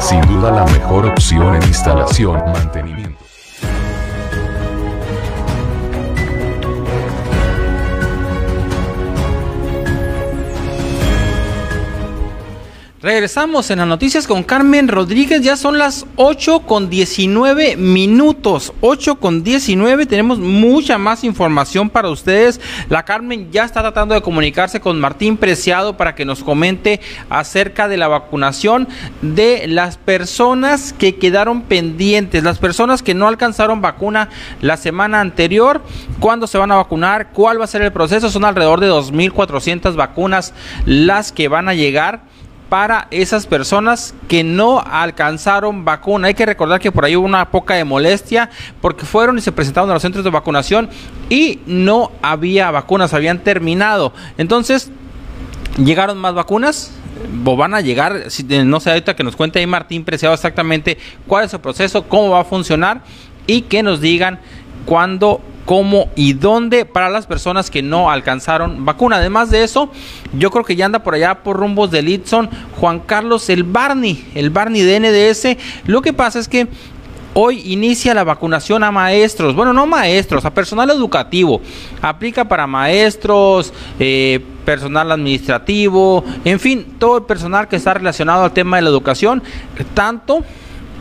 Sin duda la mejor opción en instalación, mantenimiento. Regresamos en las noticias con Carmen Rodríguez. Ya son las 8 con 19 minutos. 8 con 19. Tenemos mucha más información para ustedes. La Carmen ya está tratando de comunicarse con Martín Preciado para que nos comente acerca de la vacunación de las personas que quedaron pendientes, las personas que no alcanzaron vacuna la semana anterior. ¿Cuándo se van a vacunar? ¿Cuál va a ser el proceso? Son alrededor de 2.400 vacunas las que van a llegar para esas personas que no alcanzaron vacuna. Hay que recordar que por ahí hubo una poca de molestia porque fueron y se presentaron a los centros de vacunación y no había vacunas, habían terminado. Entonces, llegaron más vacunas, o van a llegar, no sé, ahorita que nos cuente ahí Martín Preciado exactamente cuál es el proceso, cómo va a funcionar y que nos digan cuándo cómo y dónde para las personas que no alcanzaron vacuna. Además de eso, yo creo que ya anda por allá por rumbos de Litson Juan Carlos el Barney, el Barney de NDS. Lo que pasa es que Hoy inicia la vacunación a maestros, bueno, no maestros, a personal educativo. Aplica para maestros, eh, personal administrativo, en fin, todo el personal que está relacionado al tema de la educación, tanto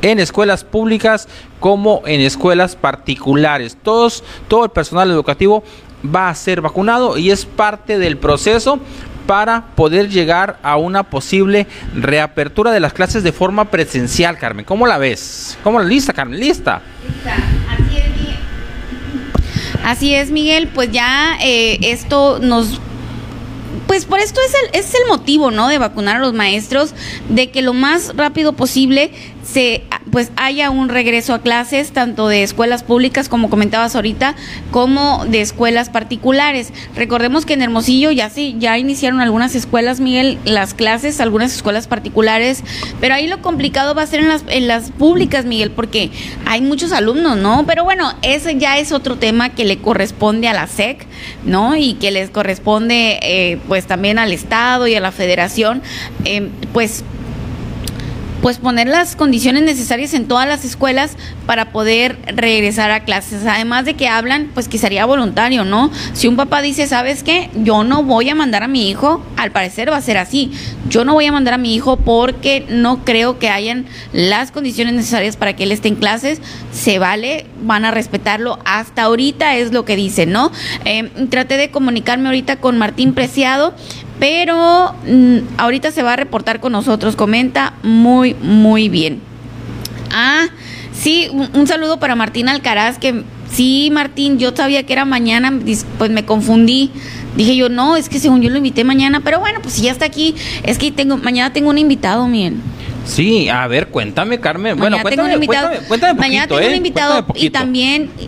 en escuelas públicas como en escuelas particulares. Todos, todo el personal educativo va a ser vacunado y es parte del proceso para poder llegar a una posible reapertura de las clases de forma presencial, Carmen. ¿Cómo la ves? ¿Cómo la lista, Carmen? ¿Lista? Así es, Miguel. Así es, Miguel. Pues ya eh, esto nos pues por esto es el, es el motivo, ¿no? De vacunar a los maestros, de que lo más rápido posible se pues haya un regreso a clases tanto de escuelas públicas como comentabas ahorita como de escuelas particulares. Recordemos que en Hermosillo ya sí ya iniciaron algunas escuelas, Miguel, las clases, algunas escuelas particulares, pero ahí lo complicado va a ser en las en las públicas, Miguel, porque hay muchos alumnos, ¿no? Pero bueno, ese ya es otro tema que le corresponde a la SEC, ¿no? Y que les corresponde eh, pues también al Estado y a la Federación, eh, pues pues poner las condiciones necesarias en todas las escuelas para poder regresar a clases. Además de que hablan, pues que sería voluntario, ¿no? Si un papá dice, ¿sabes qué? Yo no voy a mandar a mi hijo, al parecer va a ser así. Yo no voy a mandar a mi hijo porque no creo que hayan las condiciones necesarias para que él esté en clases. Se vale, van a respetarlo. Hasta ahorita es lo que dicen, ¿no? Eh, traté de comunicarme ahorita con Martín Preciado pero mm, ahorita se va a reportar con nosotros. Comenta muy, muy bien. Ah, sí, un, saludo para Martín Alcaraz, que sí, Martín, yo sabía que era mañana, pues me confundí. Dije yo, no, es que según yo lo invité mañana, pero bueno, pues si ya está aquí, es que tengo, mañana tengo un invitado, miren. Sí, a ver, cuéntame, Carmen. bueno, cuéntame, tengo un invitado, mañana tengo un ¿eh? invitado y también eh,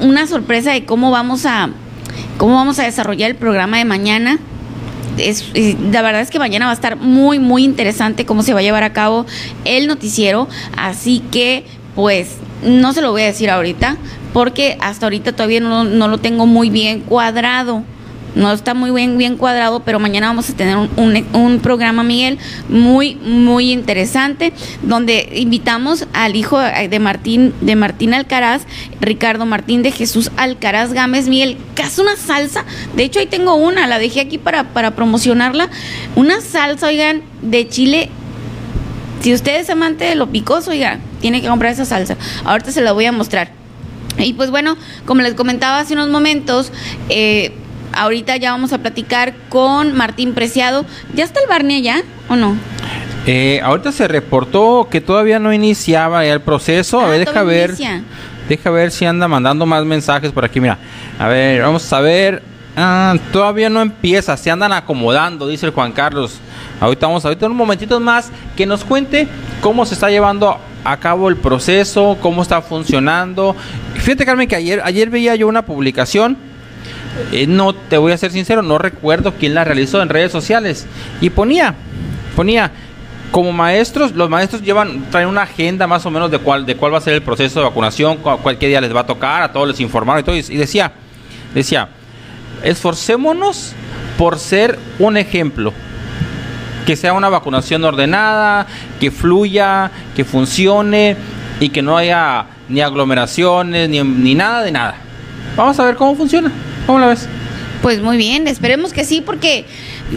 una sorpresa de cómo vamos a cómo vamos a desarrollar el programa de mañana es, la verdad es que mañana va a estar muy, muy interesante cómo se va a llevar a cabo el noticiero. Así que, pues, no se lo voy a decir ahorita, porque hasta ahorita todavía no, no lo tengo muy bien cuadrado no está muy bien, bien cuadrado, pero mañana vamos a tener un, programa, Miguel, muy, muy interesante, donde invitamos al hijo de Martín, de Martín Alcaraz, Ricardo Martín de Jesús Alcaraz Gámez, Miguel, hace una salsa, de hecho ahí tengo una, la dejé aquí para, para promocionarla, una salsa, oigan, de chile. Si usted es amante de lo picoso, oigan, tiene que comprar esa salsa. Ahorita se la voy a mostrar. Y pues bueno, como les comentaba hace unos momentos, eh, ahorita ya vamos a platicar con Martín Preciado. ¿Ya está el Barney allá o no? Eh, ahorita se reportó que todavía no iniciaba el proceso. a ah, ver, deja ver. Deja ver si anda mandando más mensajes por aquí. Mira, a ver, vamos a ver. Ah, todavía no empieza, se andan acomodando, dice el Juan Carlos. Ahorita vamos, ahorita en un momentito más que nos cuente cómo se está llevando a cabo el proceso, cómo está funcionando. Fíjate, Carmen, que ayer, ayer veía yo una publicación eh, no, te voy a ser sincero, no recuerdo quién la realizó en redes sociales. Y ponía, ponía, como maestros, los maestros llevan, traen una agenda más o menos de cuál, de cuál va a ser el proceso de vacunación, cualquier día les va a tocar, a todos les informaron y todo. Y decía, decía, esforcémonos por ser un ejemplo. Que sea una vacunación ordenada, que fluya, que funcione y que no haya ni aglomeraciones, ni, ni nada de nada. Vamos a ver cómo funciona. ¿Cómo la ves? Pues muy bien, esperemos que sí, porque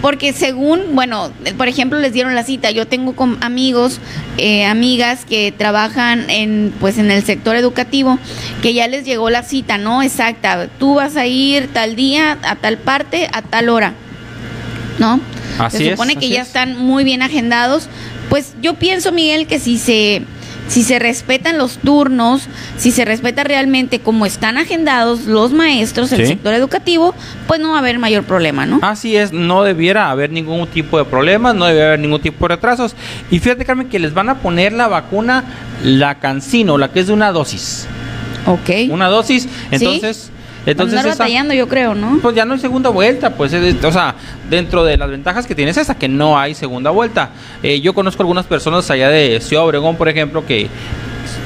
porque según, bueno, por ejemplo, les dieron la cita. Yo tengo amigos, eh, amigas que trabajan en, pues, en el sector educativo, que ya les llegó la cita, ¿no? Exacta. Tú vas a ir tal día, a tal parte, a tal hora, ¿no? Así se supone que ya están muy bien agendados. Pues yo pienso, Miguel, que si se si se respetan los turnos, si se respeta realmente cómo están agendados los maestros, el sector educativo, pues no va a haber mayor problema, ¿no? Así es, no debiera haber ningún tipo de problemas, no debiera haber ningún tipo de retrasos. Y fíjate, Carmen, que les van a poner la vacuna, la cancino, la que es de una dosis. Ok. Una dosis, entonces... Entonces, andar batallando, yo creo, ¿no? Pues ya no hay segunda vuelta, pues, o sea, dentro de las ventajas que tienes esa, que no hay segunda vuelta. Eh, yo conozco algunas personas allá de Ciudad Obregón, por ejemplo, que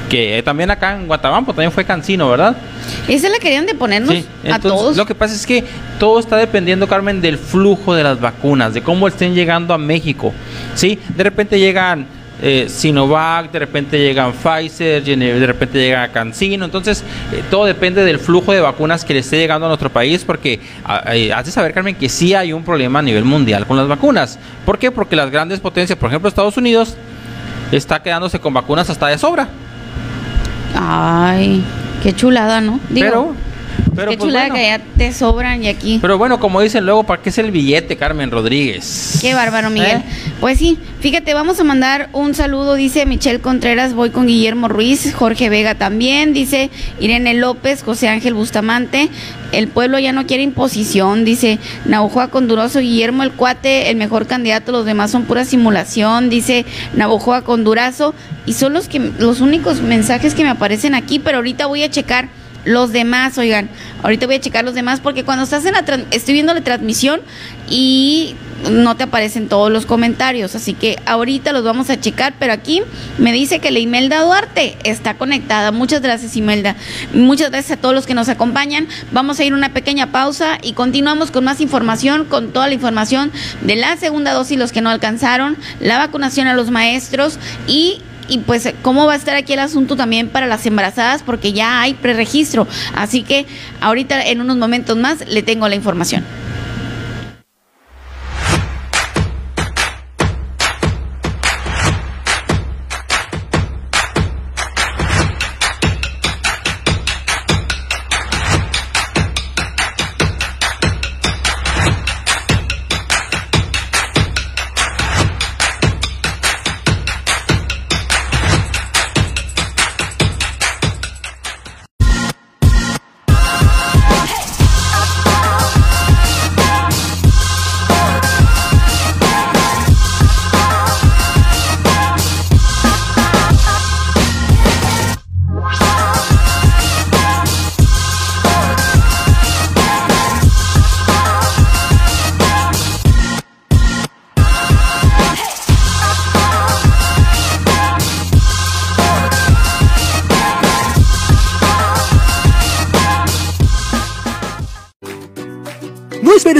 que también acá en Guatabampo también fue Cancino, ¿verdad? Esa la querían de ponernos a todos. Lo que pasa es que todo está dependiendo, Carmen, del flujo de las vacunas, de cómo estén llegando a México. ¿Sí? De repente llegan eh, Sinovac, de repente llegan Pfizer, de repente llega Cancino. Entonces, eh, todo depende del flujo de vacunas que le esté llegando a nuestro país, porque eh, hace saber, Carmen, que sí hay un problema a nivel mundial con las vacunas. ¿Por qué? Porque las grandes potencias, por ejemplo, Estados Unidos, está quedándose con vacunas hasta de sobra. Ay, qué chulada, ¿no? Pero Pero Qué pues chulada que ya te sobran y aquí. Pero bueno, como dicen luego, ¿para qué es el billete, Carmen Rodríguez? Qué bárbaro, Miguel. ¿Eh? Pues sí, fíjate, vamos a mandar un saludo, dice Michelle Contreras, voy con Guillermo Ruiz, Jorge Vega también, dice Irene López, José Ángel Bustamante, el pueblo ya no quiere imposición, dice Navojoa Conduroso, Guillermo el cuate, el mejor candidato, los demás son pura simulación, dice Navojoa Condurazo, y son los que los únicos mensajes que me aparecen aquí, pero ahorita voy a checar los demás, oigan, ahorita voy a checar los demás porque cuando estás en la estoy viendo la transmisión y no te aparecen todos los comentarios, así que ahorita los vamos a checar, pero aquí me dice que la Imelda Duarte está conectada. Muchas gracias Imelda. Muchas gracias a todos los que nos acompañan. Vamos a ir una pequeña pausa y continuamos con más información, con toda la información de la segunda dosis, los que no alcanzaron, la vacunación a los maestros y y pues cómo va a estar aquí el asunto también para las embarazadas porque ya hay preregistro. Así que ahorita en unos momentos más le tengo la información.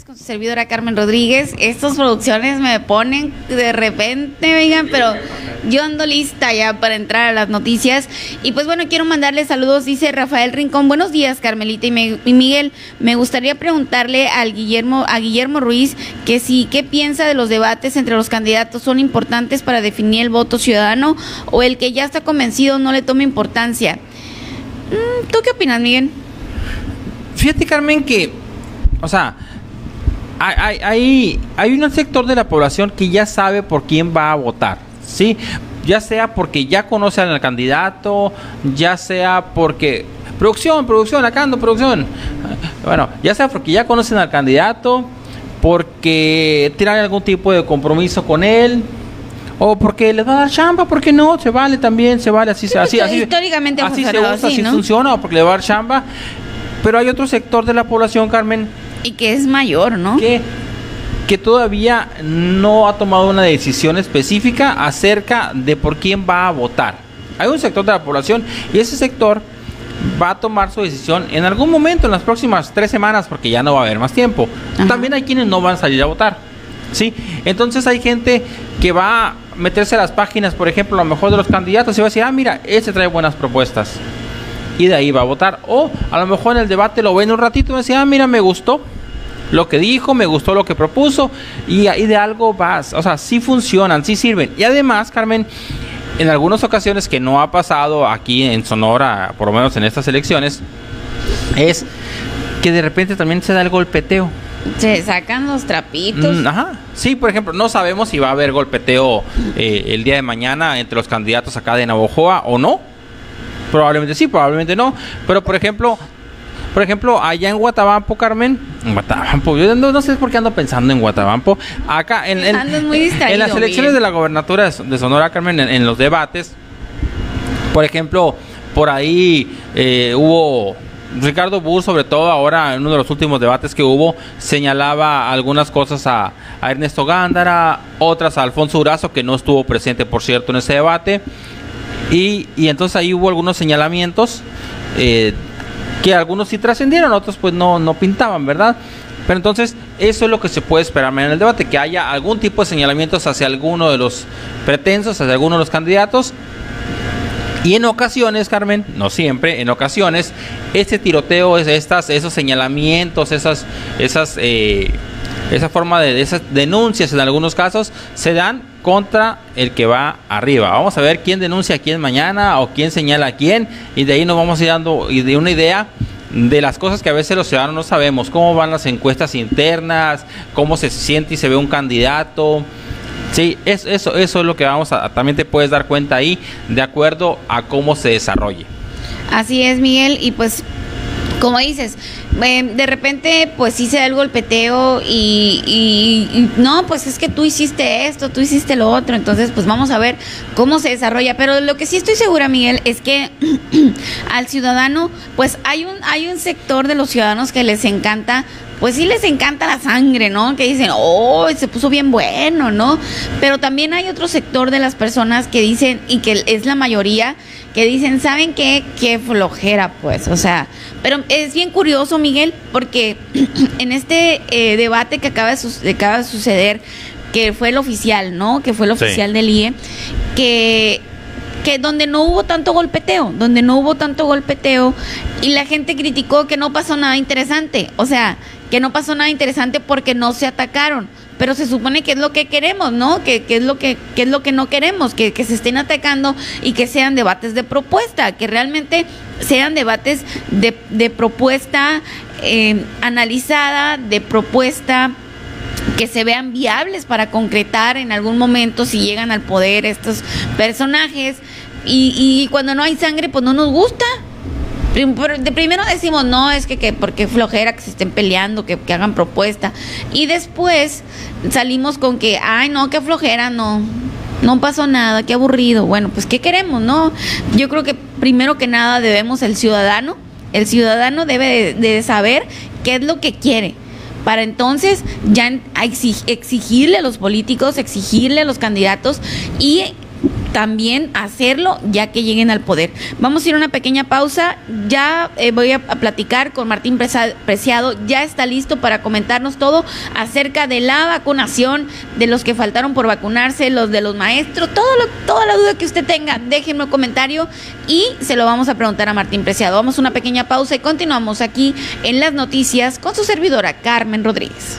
con su servidora Carmen Rodríguez. Estas producciones me ponen de repente, oigan, pero yo ando lista ya para entrar a las noticias. Y pues bueno, quiero mandarle saludos, dice Rafael Rincón. Buenos días, Carmelita y, Miguel. Me gustaría preguntarle al Guillermo, a Guillermo Ruiz que si, ¿qué piensa de los debates entre los candidatos? ¿Son importantes para definir el voto ciudadano o el que ya está convencido no le toma importancia? Mm, ¿Tú qué opinas, Miguel? Fíjate, Carmen, que, o sea, hay, hay, hay un sector de la población que ya sabe por quién va a votar, ¿sí? Ya sea porque ya conocen al candidato, ya sea porque... Producción, producción, acá ando, producción. Bueno, ya sea porque ya conocen al candidato, porque tienen algún tipo de compromiso con él, o porque le va a dar chamba, porque no, se vale también, se vale, así, así, así, históricamente así se usa, así, funciona, o porque le va a dar chamba. Pero hay otro sector de la población, Carmen, y que es mayor, ¿no? Que, que todavía no ha tomado una decisión específica acerca de por quién va a votar. Hay un sector de la población y ese sector va a tomar su decisión en algún momento, en las próximas tres semanas, porque ya no va a haber más tiempo. También hay quienes no van a salir a votar. ¿sí? Entonces hay gente que va a meterse a las páginas, por ejemplo, a lo mejor de los candidatos y va a decir, ah, mira, ese trae buenas propuestas y de ahí va a votar. O a lo mejor en el debate lo ven un ratito y decía, ah, mira, me gustó lo que dijo, me gustó lo que propuso y ahí de algo vas. O sea, sí funcionan, sí sirven. Y además, Carmen, en algunas ocasiones que no ha pasado aquí en Sonora, por lo menos en estas elecciones, es que de repente también se da el golpeteo. Se sacan los trapitos. Mm, ajá. Sí, por ejemplo, no sabemos si va a haber golpeteo eh, el día de mañana entre los candidatos acá de Navojoa o no Probablemente sí, probablemente no. Pero por ejemplo, por ejemplo, allá en Guatabampo, Carmen, en Guatabampo, yo no, sé por qué ando pensando en Guatabampo. Acá, en, en, en las elecciones de la gobernatura de Sonora, Carmen, en, los debates, por ejemplo, por ahí eh, hubo Ricardo Burr, sobre todo ahora en uno de los últimos debates que hubo, señalaba algunas cosas a, Ernesto Gándara, otras a Alfonso Urazo, que no estuvo presente, por cierto, en ese debate. Y, entonces ahí hubo algunos señalamientos eh, que algunos sí trascendieron, otros pues no, no pintaban, ¿verdad? Pero entonces, eso es lo que se puede esperar en el debate, que haya algún tipo de señalamientos hacia alguno de los pretensos, hacia alguno de los candidatos. Y en ocasiones, Carmen, no siempre, en ocasiones, este tiroteo, estas, esos señalamientos, esas, esas, eh, esa forma de, esas denuncias en algunos casos, se dan contra el que va arriba. Vamos a ver quién denuncia a quién mañana o quién señala a quién, y de ahí nos vamos a ir dando de una idea de las cosas que a veces los ciudadanos no sabemos, cómo van las encuestas internas, cómo se siente y se ve un candidato. Sí, eso, eso, eso es lo que vamos a, también te puedes dar cuenta ahí, de acuerdo a cómo se desarrolle. Así es, Miguel, y pues como dices, em, de repente pues sí se da el golpeteo y, no, pues es que tú hiciste esto, tú hiciste lo otro, entonces pues vamos a ver cómo se desarrolla. Pero lo que sí estoy segura, Miguel, es que al ciudadano, pues hay un, hay un sector de los ciudadanos que les encanta pues sí les encanta la sangre, ¿no? Que dicen, oh, se puso bien bueno, ¿no? Pero también hay otro sector de las personas que dicen, y que es la mayoría, que dicen, ¿saben qué? Qué flojera, pues, o sea, pero es bien curioso, Miguel, porque en este eh, debate que acaba de, acaba de suceder, que fue el oficial, ¿no? Que fue el oficial del IE, que que donde no hubo tanto golpeteo, donde no hubo tanto golpeteo y la gente criticó que no pasó nada interesante, o sea, que no pasó nada interesante porque no se atacaron, pero se supone que es lo que queremos, ¿no? Que, es lo que, es lo que no queremos, que, se estén atacando y que sean debates de propuesta, que realmente sean debates de, de propuesta eh, analizada, de propuesta que se vean viables para concretar en algún momento si llegan al poder estos personajes. Y, y cuando no hay sangre, pues no nos gusta. De primero decimos, no, es que, que porque flojera que se estén peleando, que, que, hagan propuesta. Y después salimos con que, ay, no, qué flojera, no. No pasó nada, qué aburrido. Bueno, pues, ¿qué queremos, no? Yo creo que primero que nada debemos el ciudadano. El ciudadano debe de saber qué es lo que quiere para entonces ya exigirle a los políticos, exigirle a los candidatos y también hacerlo ya que lleguen al poder. Vamos a ir a una pequeña pausa. Ya eh, voy a, platicar con Martín Preciado. Ya está listo para comentarnos todo acerca de la vacunación, de los que faltaron por vacunarse, los de los maestros, toda la duda que usted tenga, déjenme un comentario y se lo vamos a preguntar a Martín Preciado. Vamos a una pequeña pausa y continuamos aquí en las noticias con su servidora Carmen Rodríguez.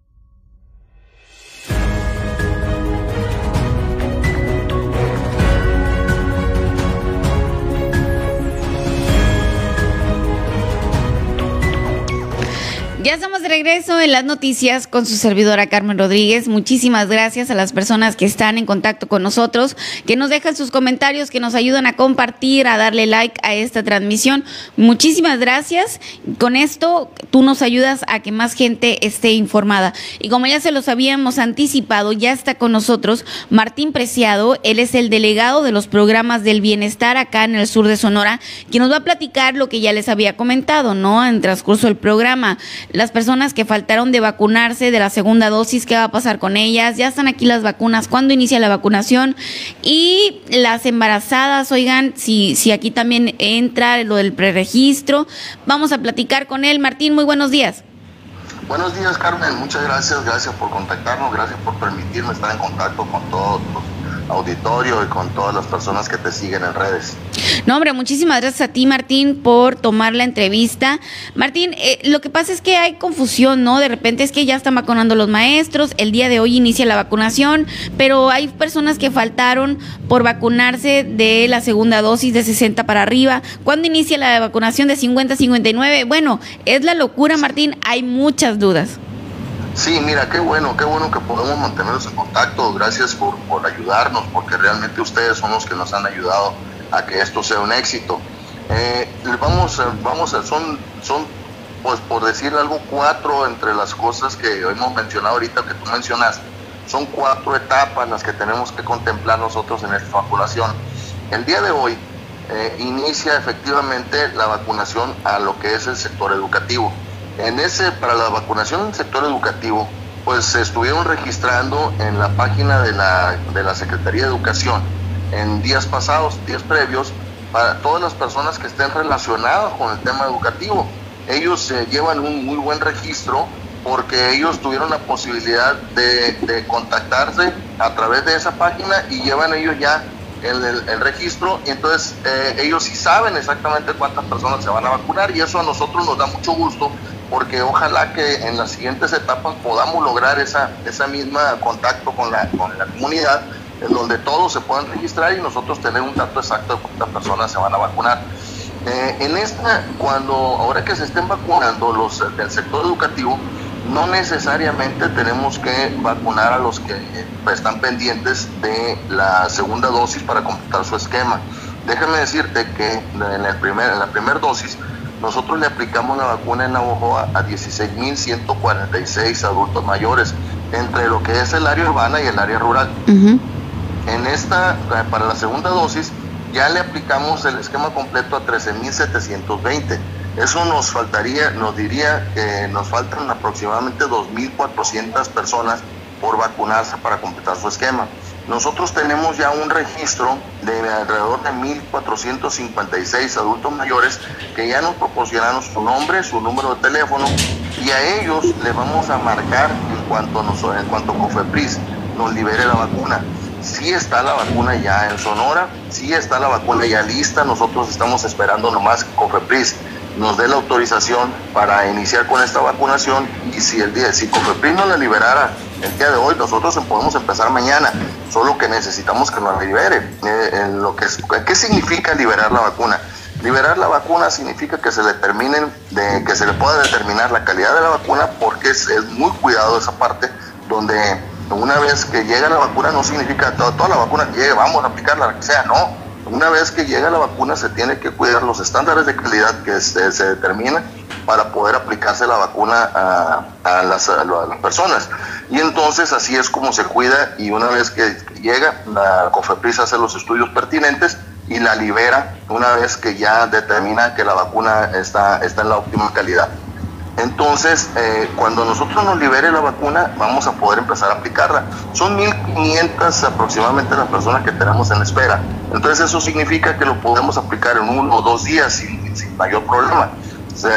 Regreso en las noticias con su servidora Carmen Rodríguez. Muchísimas gracias a las personas que están en contacto con nosotros, que nos dejan sus comentarios, que nos ayudan a compartir, a darle like a esta transmisión. Muchísimas gracias. Con esto tú nos ayudas a que más gente esté informada. Y como ya se los habíamos anticipado, ya está con nosotros Martín Preciado. Él es el delegado de los programas del bienestar acá en el sur de Sonora, quien nos va a platicar lo que ya les había comentado, ¿no? En transcurso del programa las personas que faltaron de vacunarse de la segunda dosis, qué va a pasar con ellas, ya están aquí las vacunas, cuándo inicia la vacunación y las embarazadas, oigan, si, si aquí también entra lo del preregistro, vamos a platicar con él. Martín, muy buenos días. Buenos días, Carmen. Muchas gracias. Gracias por contactarnos. Gracias por permitirme estar en contacto con todos los auditorio y con todas las personas que te siguen en redes. No, hombre, muchísimas gracias a ti, Martín, por tomar la entrevista. Martín, eh, lo que pasa es que hay confusión, ¿no? De repente es que ya están vacunando los maestros, el día de hoy inicia la vacunación, pero hay personas que faltaron por vacunarse de la segunda dosis de 60 para arriba. ¿Cuándo inicia la vacunación de 50 a 59? Bueno, es la locura, Martín, hay muchas dudas. Sí, mira, qué bueno, qué bueno que podemos mantenernos en contacto. Gracias por, por ayudarnos, porque realmente ustedes son los que nos han ayudado a que esto sea un éxito. Eh, vamos, vamos, son, son, pues por decir algo, cuatro entre las cosas que hemos mencionado ahorita, que tú mencionaste. Son cuatro etapas las que tenemos que contemplar nosotros en esta vacunación. El día de hoy eh, inicia efectivamente la vacunación a lo que es el sector educativo. En ese, para la vacunación en el sector educativo, pues se estuvieron registrando en la página de la, de la Secretaría de Educación en días pasados, días previos, para todas las personas que estén relacionadas con el tema educativo. Ellos llevan un muy buen registro porque ellos tuvieron la posibilidad de, contactarse a través de esa página y llevan ellos ya el, registro y entonces eh, ellos sí saben exactamente cuántas personas se van a vacunar y eso a nosotros nos da mucho gusto porque ojalá que en las siguientes etapas podamos lograr esa, esa misma contacto con la, con la comunidad, en donde todos se puedan registrar y nosotros tener un dato exacto de cuántas personas se van a vacunar. Eh, en esta, cuando ahora que se estén vacunando los del sector educativo, no necesariamente tenemos que vacunar a los que están pendientes de la segunda dosis para completar su esquema. Déjame decirte que en, el primer, en la primera dosis nosotros le aplicamos la vacuna en Navajoa a 16.146 adultos mayores, entre lo que es el área urbana y el área rural. En esta, para la segunda dosis, ya le aplicamos el esquema completo a 13.720. Eso nos faltaría, nos diría que nos faltan aproximadamente 2.400 personas por vacunarse para completar su esquema. Nosotros tenemos ya un registro de alrededor de 1.456 adultos mayores que ya nos proporcionaron su nombre, su número de teléfono y a ellos les vamos a marcar en cuanto, nos, en cuanto COFEPRIS nos libere la vacuna. Sí está la vacuna ya en Sonora, sí está la vacuna ya lista, nosotros estamos esperando nomás que COFEPRIS nos dé la autorización para iniciar con esta vacunación y si el día, si COFEPRIS no la liberara el día de hoy, nosotros podemos empezar mañana, solo que necesitamos que nos libere. Eh, lo que ¿Qué significa liberar la vacuna? Liberar la vacuna significa que se determinen, de, que se le pueda determinar la calidad de la vacuna porque es, muy cuidado esa parte donde una vez que llega la vacuna no significa toda, toda la vacuna que llegue, vamos a aplicarla, la que sea, no. Una vez que llega la vacuna se tiene que cuidar los estándares de calidad que se, se determinan para poder aplicarse la vacuna a, las, personas. Y entonces así es como se cuida y una vez que llega, la COFEPRIS hace los estudios pertinentes y la libera una vez que ya determina que la vacuna está, está en la óptima calidad. Entonces, eh, cuando nosotros nos libere la vacuna, vamos a poder empezar a aplicarla. Son 1.500 aproximadamente las personas que tenemos en espera. Entonces, eso significa que lo podemos aplicar en uno o dos días sin, mayor problema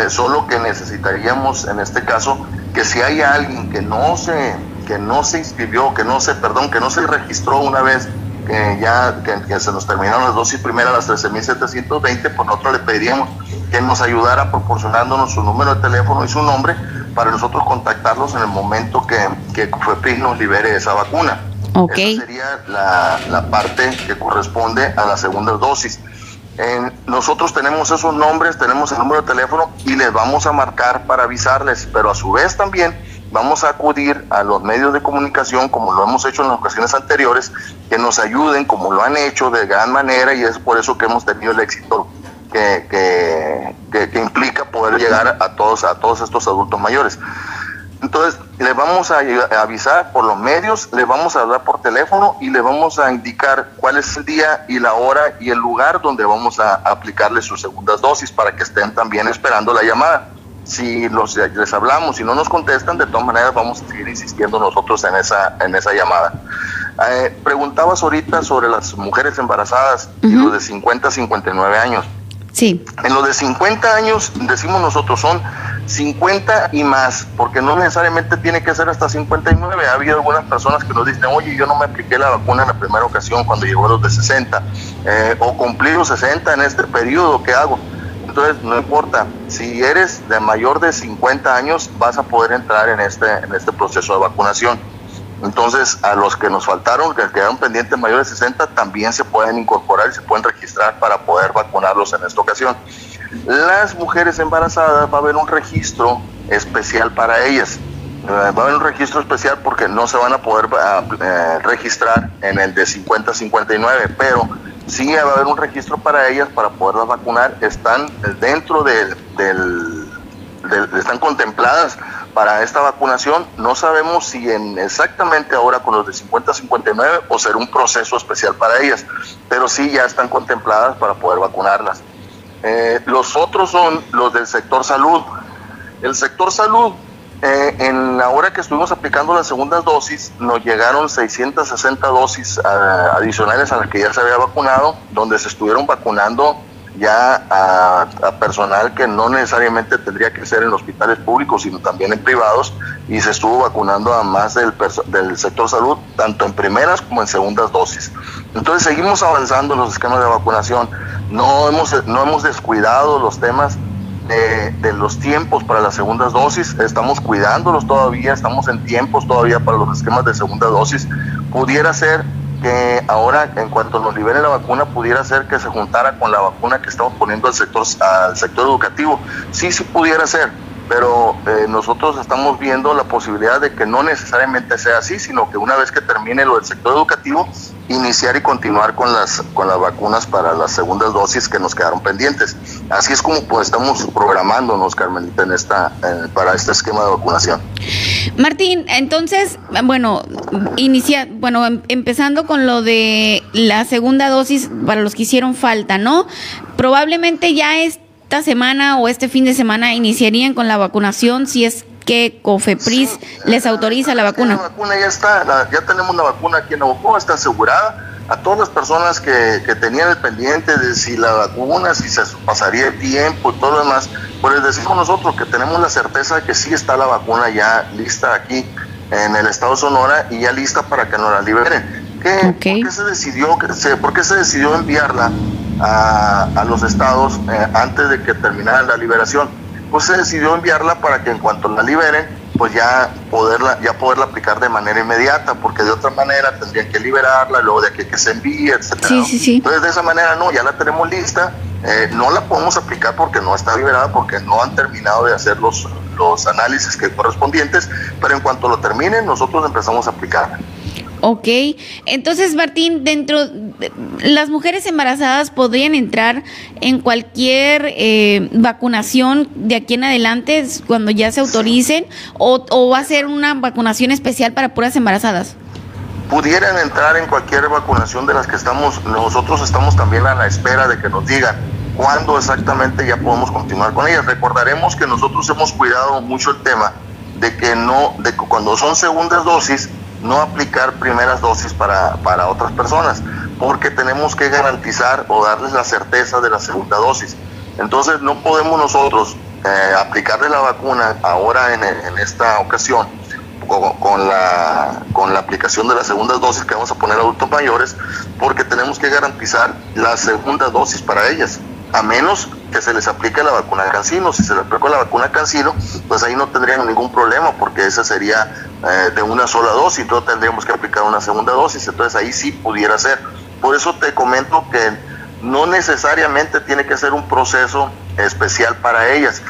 solo que necesitaríamos en este caso que si hay alguien que no se que no se inscribió, que no se, perdón, que no se registró una vez que ya que, se nos terminaron las dosis primeras, las 13.720, por nosotros le pediríamos que nos ayudara proporcionándonos su número de teléfono y su nombre para nosotros contactarlos en el momento que, que FEPRIS nos libere esa vacuna. Esa sería la, la parte que corresponde a la segunda dosis. nosotros tenemos esos nombres, tenemos el número de teléfono y les vamos a marcar para avisarles, pero a su vez también vamos a acudir a los medios de comunicación, como lo hemos hecho en las ocasiones anteriores, que nos ayuden, como lo han hecho de gran manera, y es por eso que hemos tenido el éxito que, que, que, implica poder llegar a todos, a todos estos adultos mayores. Entonces, le vamos a, avisar por los medios, le vamos a hablar por teléfono y le vamos a indicar cuál es el día y la hora y el lugar donde vamos a aplicarle sus segundas dosis para que estén también esperando la llamada si los, les hablamos y no nos contestan, de todas maneras vamos a seguir insistiendo nosotros en esa, en esa llamada. Eh, preguntabas ahorita sobre las mujeres embarazadas y los de 50 a 59 años. Sí. En los de 50 años, decimos nosotros, son 50 y más, porque no necesariamente tiene que ser hasta 59. Ha habido algunas personas que nos dicen, oye, yo no me apliqué la vacuna en la primera ocasión cuando llegó a los de 60, eh, o cumplí los 60 en este periodo, ¿qué hago? Entonces, no importa, si eres de mayor de 50 años, vas a poder entrar en este, en este proceso de vacunación. Entonces, a los que nos faltaron, que quedaron pendientes mayores de 60, también se pueden incorporar y se pueden registrar para poder vacunarlos en esta ocasión. Las mujeres embarazadas va a haber un registro especial para ellas. Eh, va a haber un registro especial porque no se van a poder eh, registrar en el de 50-59, pero sí va a haber un registro para ellas para poderlas vacunar. Están dentro del, están contempladas para esta vacunación. No sabemos si en exactamente ahora con los de 50 a 59 o será un proceso especial para ellas, pero sí ya están contempladas para poder vacunarlas. Eh, los otros son los del sector salud. El sector salud eh, en la hora que estuvimos aplicando las segundas dosis, nos llegaron 660 dosis ah, adicionales a las que ya se había vacunado, donde se estuvieron vacunando ya a, personal que no necesariamente tendría que ser en hospitales públicos, sino también en privados, y se estuvo vacunando a más del, del sector salud, tanto en primeras como en segundas dosis. Entonces seguimos avanzando en los esquemas de vacunación, no hemos, no hemos descuidado los temas de, los tiempos para las segundas dosis, estamos cuidándolos todavía, estamos en tiempos todavía para los esquemas de segunda dosis. Pudiera ser que ahora, en cuanto nos libere la vacuna, pudiera ser que se juntara con la vacuna que estamos poniendo al sector, al sector educativo. Sí, sí pudiera ser pero eh, nosotros estamos viendo la posibilidad de que no necesariamente sea así, sino que una vez que termine lo del sector educativo, iniciar y continuar con las con las vacunas para las segundas dosis que nos quedaron pendientes. Así es como pues, estamos programándonos, Carmelita, en esta para este esquema de vacunación. Martín, entonces, bueno, inicia, bueno, em, empezando con lo de la segunda dosis para los que hicieron falta, ¿no? Probablemente ya es esta semana o este fin de semana iniciarían con la vacunación si es que COFEPRIS les autoriza la vacuna. La vacuna ya está, ya tenemos la vacuna aquí en Navajo, está asegurada. A todas las personas que, que, tenían el pendiente de si la vacuna, si se pasaría el tiempo y todo lo demás, pues les decimos nosotros que tenemos la certeza de que sí está la vacuna ya lista aquí en el estado de Sonora y ya lista para que nos la liberen. ¿Qué, ¿Por qué se decidió, por qué se decidió enviarla a, los estados eh, antes de que terminara la liberación. Pues se decidió enviarla para que en cuanto la liberen, pues ya poderla, ya poderla aplicar de manera inmediata, porque de otra manera tendrían que liberarla, luego de aquí que se envíe, etcétera. Entonces de esa manera no, ya la tenemos lista, eh, no la podemos aplicar porque no está liberada, porque no han terminado de hacer los, los análisis que correspondientes, pero en cuanto lo terminen, nosotros empezamos a aplicarla. Ok, entonces Martín, dentro, de, las mujeres embarazadas podrían entrar en cualquier eh, vacunación de aquí en adelante cuando ya se autoricen o, va a ser una vacunación especial para puras embarazadas? Pudieran entrar en cualquier vacunación de las que estamos, nosotros estamos también a la espera de que nos digan cuándo exactamente ya podemos continuar con ellas. Recordaremos que nosotros hemos cuidado mucho el tema de que no, de que cuando son segundas dosis, no aplicar primeras dosis para, para otras personas, porque tenemos que garantizar o darles la certeza de la segunda dosis. Entonces no podemos nosotros eh, aplicarle la vacuna ahora en, en esta ocasión con, la, con la aplicación de la segunda dosis que vamos a poner a adultos mayores, porque tenemos que garantizar la segunda dosis para ellas a menos que se les aplique la vacuna Cancino. Si se les aplicó la vacuna Cancino, pues ahí no tendrían ningún problema porque esa sería eh, de una sola dosis, entonces tendríamos que aplicar una segunda dosis, entonces ahí sí pudiera ser. Por eso te comento que no necesariamente tiene que ser un proceso especial para ellas.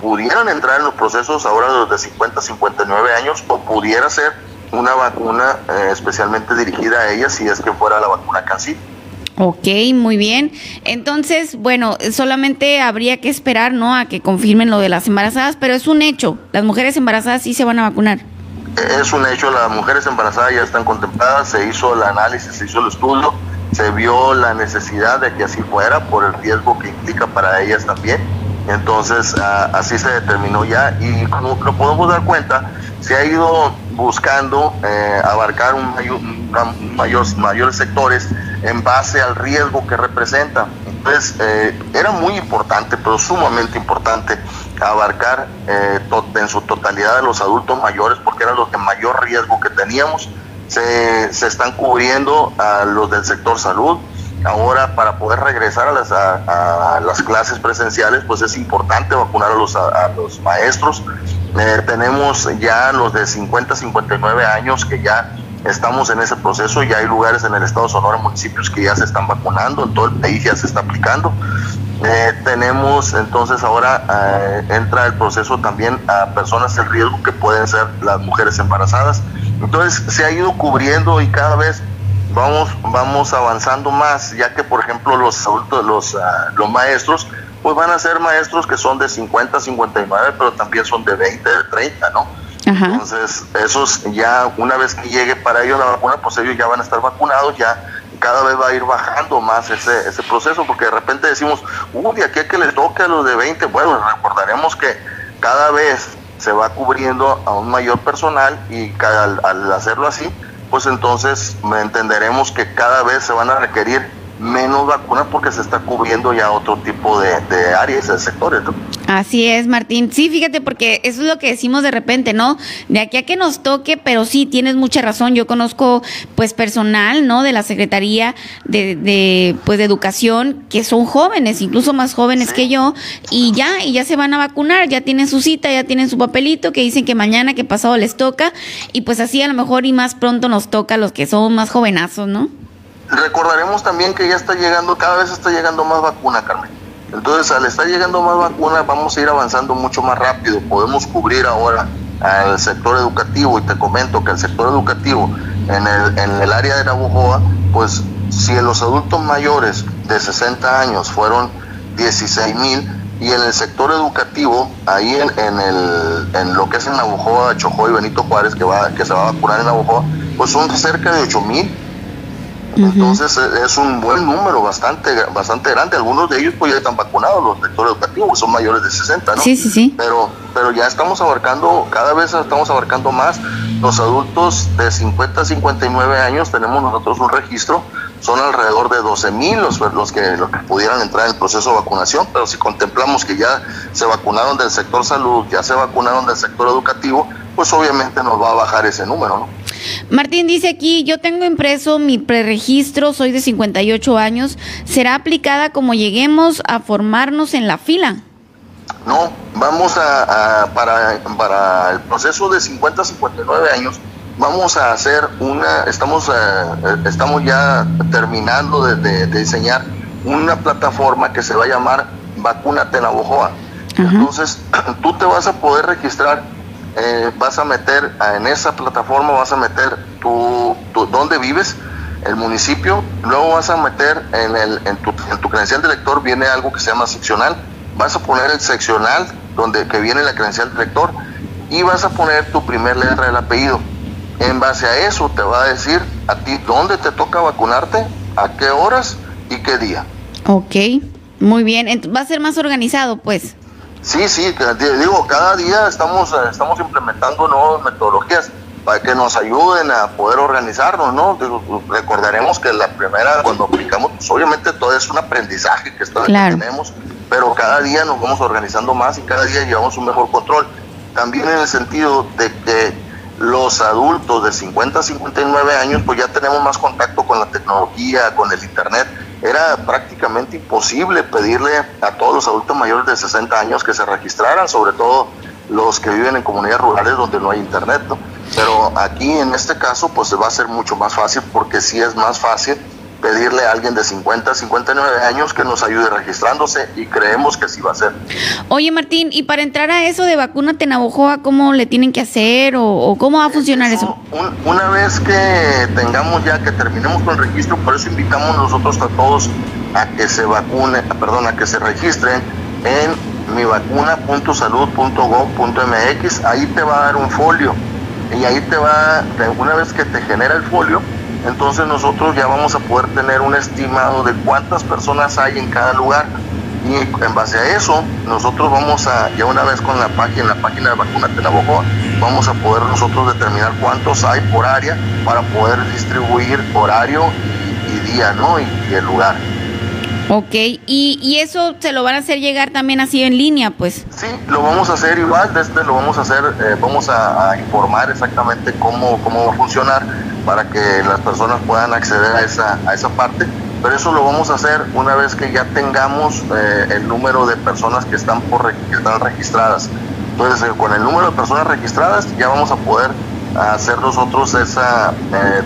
pudieran entrar en los procesos ahora de los de 50 a 59 años o pudiera ser una vacuna eh, especialmente dirigida a ellas si es que fuera la vacuna CANCI. Ok, muy bien. Entonces, bueno, solamente habría que esperar, ¿no? A que confirmen lo de las embarazadas, pero es un hecho. Las mujeres embarazadas sí se van a vacunar. Es un hecho, las mujeres embarazadas ya están contempladas, se hizo el análisis, se hizo el estudio, se vio la necesidad de que así fuera por el riesgo que implica para ellas también. Entonces, así se determinó ya y como lo podemos dar cuenta, se ha ido buscando eh, abarcar un mayor, mayores sectores en base al riesgo que representa. Entonces, eh, era muy importante, pero sumamente importante, abarcar eh, en su totalidad de los adultos mayores, porque era los que mayor riesgo que teníamos. Se, se están cubriendo a los del sector salud. Ahora, para poder regresar a las, a, las clases presenciales, pues es importante vacunar a los, a, los maestros. Eh, tenemos ya los de 50 59 años que ya Estamos en ese proceso, ya hay lugares en el estado de Sonora, municipios que ya se están vacunando, en todo el país ya se está aplicando. Eh, tenemos entonces ahora eh, entra el proceso también a personas en riesgo que pueden ser las mujeres embarazadas. Entonces se ha ido cubriendo y cada vez vamos vamos avanzando más, ya que por ejemplo los adultos, los, ah, los maestros, pues van a ser maestros que son de 50, 59, pero también son de 20, de 30, ¿no? Entonces, esos ya, una vez que llegue para ellos la vacuna, pues ellos ya van a estar vacunados, ya cada vez va a ir bajando más ese, ese proceso, porque de repente decimos, uy, aquí que les toque a los de 20, bueno, recordaremos que cada vez se va cubriendo a un mayor personal y al, al hacerlo así, pues entonces entenderemos que cada vez se van a requerir menos vacunas porque se está cubriendo ya otro tipo de, de áreas, de sectores. Así es, Martín. Sí, fíjate, porque eso es lo que decimos de repente, ¿no? De aquí a que nos toque, pero sí, tienes mucha razón. Yo conozco, pues, personal, ¿no? De la Secretaría de, de pues, de Educación, que son jóvenes, incluso más jóvenes que yo, y ya, y ya se van a vacunar, ya tienen su cita, ya tienen su papelito, que dicen que mañana, que pasado les toca, y pues así a lo mejor y más pronto nos toca a los que somos más jovenazos, ¿no? Recordaremos también que ya está llegando, cada vez está llegando más vacuna, Carmen. Entonces, al estar llegando más vacuna, vamos a ir avanzando mucho más rápido. Podemos cubrir ahora al sector educativo y te comento que el sector educativo en el, en el área de Navojoa, pues si en los adultos mayores de 60 años fueron 16 mil y en el sector educativo, ahí en, en, el, en lo que es en Navojoa, Chojoy y Benito Juárez, que, va, que se va a vacunar en Navojoa, pues son cerca de 8 mil entonces e, es un buen número, bastante bastante grande. Algunos de ellos pues ya están vacunados, los sectores educativos, son mayores de 60, ¿no? Sí, sí, sí. Pero, pero ya estamos abarcando, cada vez estamos abarcando más. Los adultos de 50 a 59 años tenemos nosotros un registro, son alrededor de 12 mil los, los, que, los que pudieran entrar en el proceso de vacunación, pero si contemplamos que ya se vacunaron del sector salud, ya se vacunaron del sector educativo, pues obviamente nos va a bajar ese número, ¿no? Martín dice aquí, yo tengo impreso mi preregistro, soy de 58 años, ¿será aplicada como lleguemos a formarnos en la fila? No, vamos a, para, para el proceso de 50 a 59 años, vamos a hacer una, estamos, eh, estamos ya terminando de, diseñar una plataforma que se va a llamar Vacúnate Navojoa. Entonces, tú te vas a poder registrar eh, vas a meter en esa plataforma, vas a meter tu, tu dónde vives, el municipio, luego vas a meter en, el, en, tu, en tu credencial de lector viene algo que se llama seccional, vas a poner el seccional donde que viene la credencial de lector y vas a poner tu primer letra del apellido. En base a eso te va a decir a ti dónde te toca vacunarte, a qué horas y qué día. Ok, muy bien. Va a ser más organizado, pues. Sí, sí, digo, cada día estamos, eh, estamos implementando nuevas metodologías para que nos ayuden a poder organizarnos, ¿no? recordaremos que la primera, cuando aplicamos, pues obviamente todo es un aprendizaje que, está, tenemos, pero cada día nos vamos organizando más y cada día llevamos un mejor control. También en el sentido de que los adultos de 50 a 59 años, pues ya tenemos más contacto con la tecnología, con el Internet, era prácticamente imposible pedirle a todos los adultos mayores de 60 años que se registraran, sobre todo los que viven en comunidades rurales donde no hay internet, Pero aquí en este caso pues va a ser mucho más fácil porque sí es más fácil pedirle a alguien de 50 59 años que nos ayude registrándose y creemos que sí va a ser. Oye Martín, y para entrar a eso de vacuna Tenabojoa, ¿cómo le tienen que hacer o, cómo va a funcionar eso? una vez que tengamos ya, que terminemos con el registro, por eso invitamos nosotros a todos a que se vacune, perdón, a que se registren en mivacuna.salud.gov.mx, ahí te va a dar un folio y ahí te va, una vez que te genera el folio, entonces nosotros ya vamos a poder tener un estimado de cuántas personas hay en cada lugar y en base a eso nosotros vamos a, ya una vez con la página, la página de vacuna Tenabojoa, vamos a poder nosotros determinar cuántos hay por área para poder distribuir horario y, día, ¿no? y el lugar. Ok, ¿Y, ¿Y, eso se lo van a hacer llegar también así en línea, pues? Sí, lo vamos a hacer igual, desde lo vamos a hacer, eh, vamos a, informar exactamente cómo, cómo va a funcionar para que las personas puedan acceder a esa, a esa parte, pero eso lo vamos a hacer una vez que ya tengamos eh, el número de personas que están, por, que registradas. Entonces, eh, con el número de personas registradas ya vamos a poder hacer nosotros esa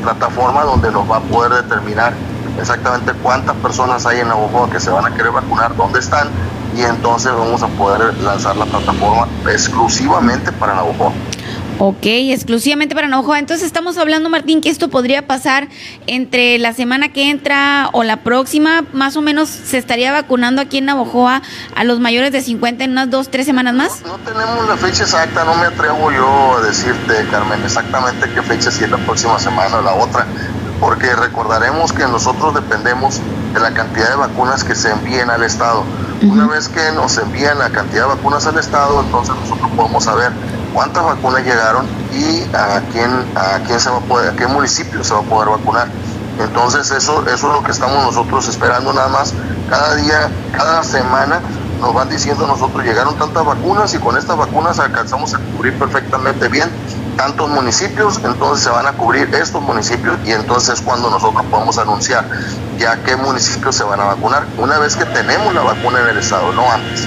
plataforma donde nos va a poder determinar exactamente cuántas personas hay en Navajo que se van a querer vacunar, dónde están, y entonces vamos a poder lanzar la plataforma exclusivamente para Navajo. Ok, exclusivamente para Navajo. Entonces estamos hablando, Martín, que esto podría pasar entre la semana que entra o la próxima. Más o menos se estaría vacunando aquí en Navojoa a los mayores de 50 en unas dos, tres semanas más. No, tenemos la fecha exacta, no me atrevo yo a decirte, Carmen, exactamente qué fecha, si es la próxima semana o la otra porque recordaremos que nosotros dependemos de la cantidad de vacunas que se envíen al Estado. Una vez que nos envían la cantidad de vacunas al Estado, entonces nosotros podemos saber cuántas vacunas llegaron y a quién, a quién se va a poder, a qué municipio se va a poder vacunar. Entonces eso, eso es lo que estamos nosotros esperando nada más. Cada día, cada semana nos van diciendo nosotros llegaron tantas vacunas y con estas vacunas alcanzamos a cubrir perfectamente bien tantos municipios, entonces se van a cubrir estos municipios y entonces cuando nosotros podemos anunciar ya qué municipios se van a vacunar, una vez que tenemos la vacuna en el estado, no antes.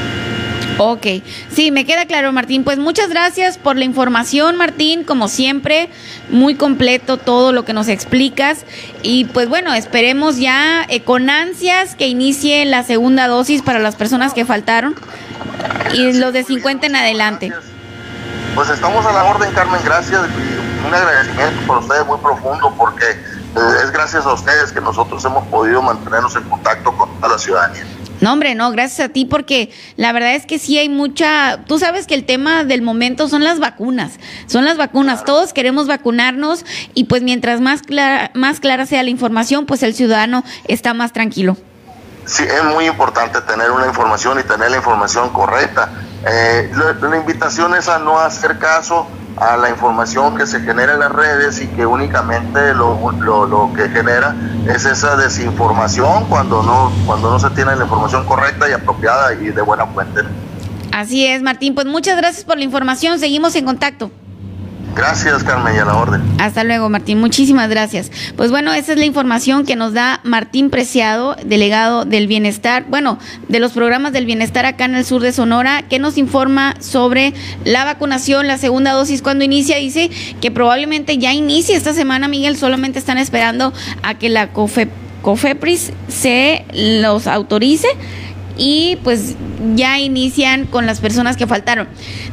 Ok, sí, me queda claro, Martín. Pues muchas gracias por la información, Martín, como siempre, muy completo todo lo que nos explicas. Y pues bueno, esperemos ya eh, con ansias que inicie la segunda dosis para las personas que faltaron y los de 50 en adelante. Pues estamos a la orden, Carmen, gracias y un agradecimiento por ustedes muy profundo porque eh, es gracias a ustedes que nosotros hemos podido mantenernos en contacto con toda la ciudadanía. No, hombre, no, gracias a ti porque la verdad es que sí hay mucha, tú sabes que el tema del momento son las vacunas, son las vacunas, todos queremos vacunarnos y pues mientras más clara, más clara sea la información, pues el ciudadano está más tranquilo. Sí, es muy importante tener una información y tener la información correcta. Eh, la, invitación es a no hacer caso a la información que se genera en las redes y que únicamente lo, lo, que genera es esa desinformación cuando no, cuando no se tiene la información correcta y apropiada y de buena fuente. Así es, Martín. Pues muchas gracias por la información. Seguimos en contacto. Gracias, Carmen, y a la orden. Hasta luego, Martín. Muchísimas gracias. Pues bueno, esa es la información que nos da Martín Preciado, delegado del bienestar, bueno, de los programas del bienestar acá en el sur de Sonora, que nos informa sobre la vacunación, la segunda dosis, cuando inicia. Dice que probablemente ya inicie esta semana, Miguel, solamente están esperando a que la COFEPRIS se los autorice y pues ya inician con las personas que faltaron.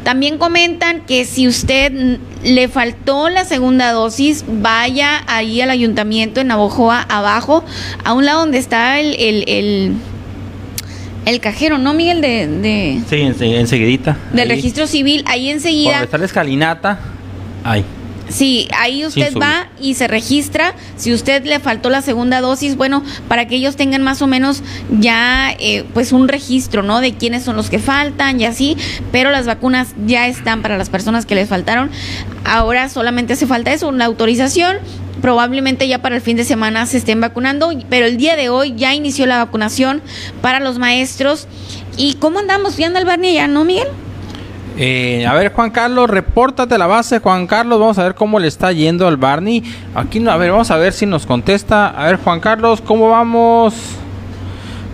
También comentan que si usted le faltó la segunda dosis, vaya ahí al ayuntamiento en Navojoa, abajo, a un lado donde está el, el, el, cajero, ¿no, Miguel? De, de sí, enseguidita. Del registro civil, ahí enseguida. Donde está la escalinata, ahí. Sí, ahí usted va y se registra. Si usted le faltó la segunda dosis, bueno, para que ellos tengan más o menos ya eh, pues un registro, ¿no? De quiénes son los que faltan y así, pero las vacunas ya están para las personas que les faltaron. Ahora solamente hace falta eso, una autorización. Probablemente ya para el fin de semana se estén vacunando, pero el día de hoy ya inició la vacunación para los maestros. ¿Y cómo andamos? ¿Ya anda el Barney ya, no, Miguel? Eh, a ver, Juan Carlos, repórtate la base, Juan Carlos. Vamos a ver cómo le está yendo al Barney. Aquí, a ver, vamos a ver si nos contesta. A ver, Juan Carlos, ¿cómo vamos?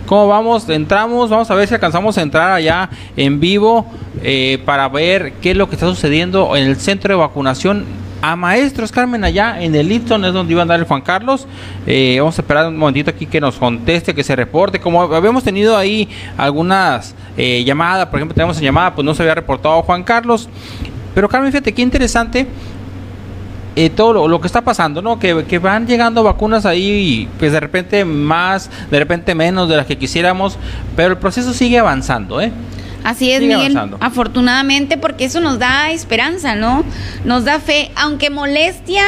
¿Cómo vamos? Entramos, vamos a ver si alcanzamos a entrar allá en vivo eh, para ver qué es lo que está sucediendo en el centro de vacunación a maestros, Carmen, allá en el Lipton es donde iba a andar el Juan Carlos. Eh, vamos a esperar un momentito aquí que nos conteste, que se reporte. Como habíamos tenido ahí algunas eh, llamadas, por ejemplo, tenemos en llamada, pues no se había reportado Juan Carlos. Pero Carmen, fíjate qué interesante eh, todo lo, que está pasando, ¿no? Que, que, van llegando vacunas ahí, pues de repente más, de repente menos de las que quisiéramos, pero el proceso sigue avanzando, ¿eh? Así es, Miguel. Afortunadamente, porque eso nos da esperanza, ¿no? Nos da fe, aunque molestia,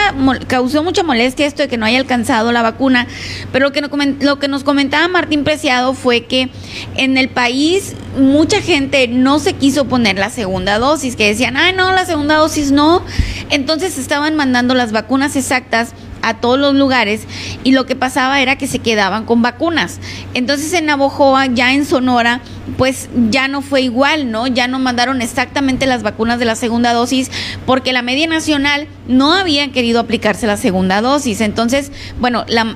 causó mucha molestia esto de que no haya alcanzado la vacuna, pero lo que, nos, lo que nos comentaba Martín Preciado fue que en el país mucha gente no se quiso poner la segunda dosis, que decían, ay, no, la segunda dosis no. Entonces estaban mandando las vacunas exactas a todos los lugares y lo que pasaba era que se quedaban con vacunas. Entonces en Navojoa, ya en Sonora, pues ya no fue igual, ¿no? Ya no mandaron exactamente las vacunas de la segunda dosis porque la media nacional no había querido aplicarse la segunda dosis. Entonces, bueno, la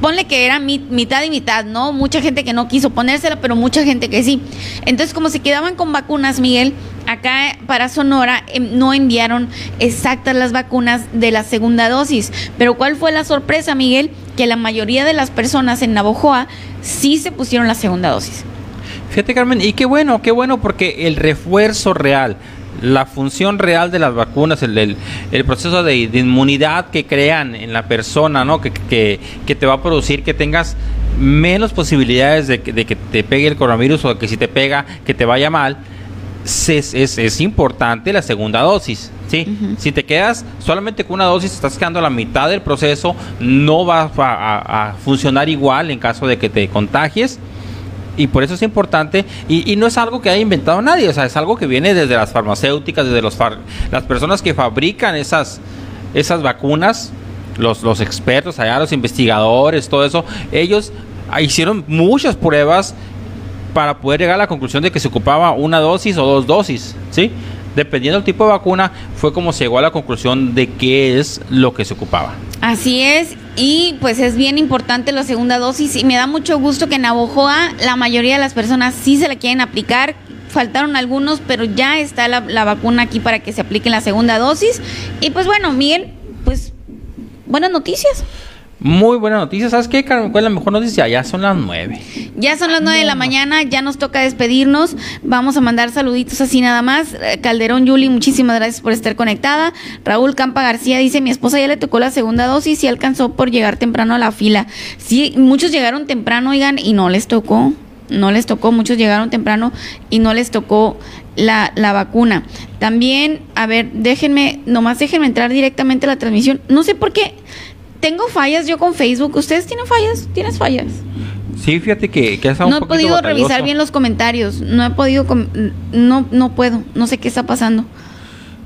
ponle que era mitad y mitad, ¿no? Mucha gente que no quiso ponérsela, pero mucha gente que sí. Entonces, como se quedaban con vacunas, Miguel, acá para Sonora em, no enviaron exactas las vacunas de la segunda dosis. Pero ¿cuál fue la sorpresa, Miguel? Que la mayoría de las personas en Navojoa sí se pusieron la segunda dosis. Fíjate, Carmen, y qué bueno, qué bueno, porque el refuerzo real la función real de las vacunas, el, el, proceso de, inmunidad que crean en la persona, ¿no? Que, que, te va a producir que tengas menos posibilidades de que, de que, te pegue el coronavirus o que si te pega, que te vaya mal, es, es, es importante la segunda dosis. ¿sí? Si te quedas solamente con una dosis, estás quedando a la mitad del proceso, no va a funcionar igual en caso de que te contagies y por eso es importante y, no es algo que haya inventado nadie, o sea, es algo que viene desde las farmacéuticas, desde los las personas que fabrican esas, esas vacunas, los, los expertos allá, los investigadores, todo eso, ellos hicieron muchas pruebas para poder llegar a la conclusión de que se ocupaba una dosis o dos dosis, ¿sí? Dependiendo del tipo de vacuna, fue como se llegó a la conclusión de qué es lo que se ocupaba. Así es, y pues es bien importante la segunda dosis y me da mucho gusto que en Navojoa la mayoría de las personas sí se la quieren aplicar. Faltaron algunos, pero ya está la, la vacuna aquí para que se aplique la segunda dosis. Y pues bueno, Miguel, pues buenas noticias. Muy buena noticia. ¿Sabes qué, ¿Cuál es la mejor noticia? Ya son las nueve. Ya son las nueve de la mañana, ya nos toca despedirnos. Vamos a mandar saluditos así nada más. Eh, Calderón Yuli, muchísimas gracias por estar conectada. Raúl Campa García dice, mi esposa ya le tocó la segunda dosis y alcanzó por llegar temprano a la fila. Sí, muchos llegaron temprano, oigan, y no les tocó. No les tocó, muchos llegaron temprano y no les tocó la, la vacuna. También, a ver, déjenme, nomás déjenme entrar directamente a la transmisión. No sé por qué tengo fallas yo con Facebook. ¿Ustedes tienen fallas? ¿Tienes fallas? Sí, fíjate que, que No he podido revisar bien los comentarios. No he podido. No, no puedo. No sé qué está pasando.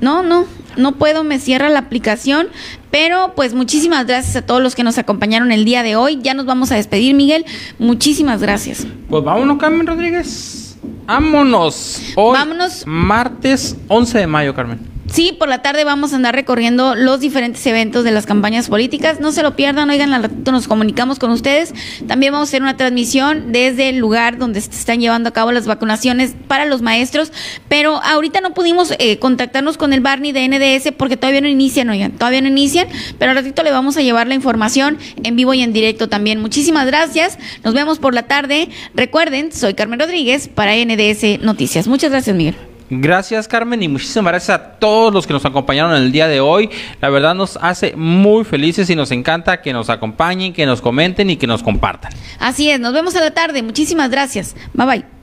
No, no. No puedo, me cierra la aplicación, pero pues muchísimas gracias a todos los que nos acompañaron el día de hoy. Ya nos vamos a despedir, Miguel. Muchísimas gracias. Pues vámonos, Carmen Rodríguez. Vámonos. Hoy, vámonos. Martes 11 de mayo, Carmen. Sí, por la tarde vamos a andar recorriendo los diferentes eventos de las campañas políticas. No se lo pierdan, oigan, al ratito nos comunicamos con ustedes. También vamos a hacer una transmisión desde el lugar donde se están llevando a cabo las vacunaciones para los maestros. Pero ahorita no pudimos eh, contactarnos con el Barney de NDS porque todavía no inician, oigan, todavía no inician. Pero al ratito le vamos a llevar la información en vivo y en directo también. Muchísimas gracias. Nos vemos por la tarde. Recuerden, soy Carmen Rodríguez para NDS Noticias. Muchas gracias, Miguel. Gracias Carmen y muchísimas gracias a todos los que nos acompañaron el día de hoy. La verdad nos hace muy felices y nos encanta que nos acompañen, que nos comenten y que nos compartan. Así es, nos vemos a la tarde. Muchísimas gracias. Bye bye.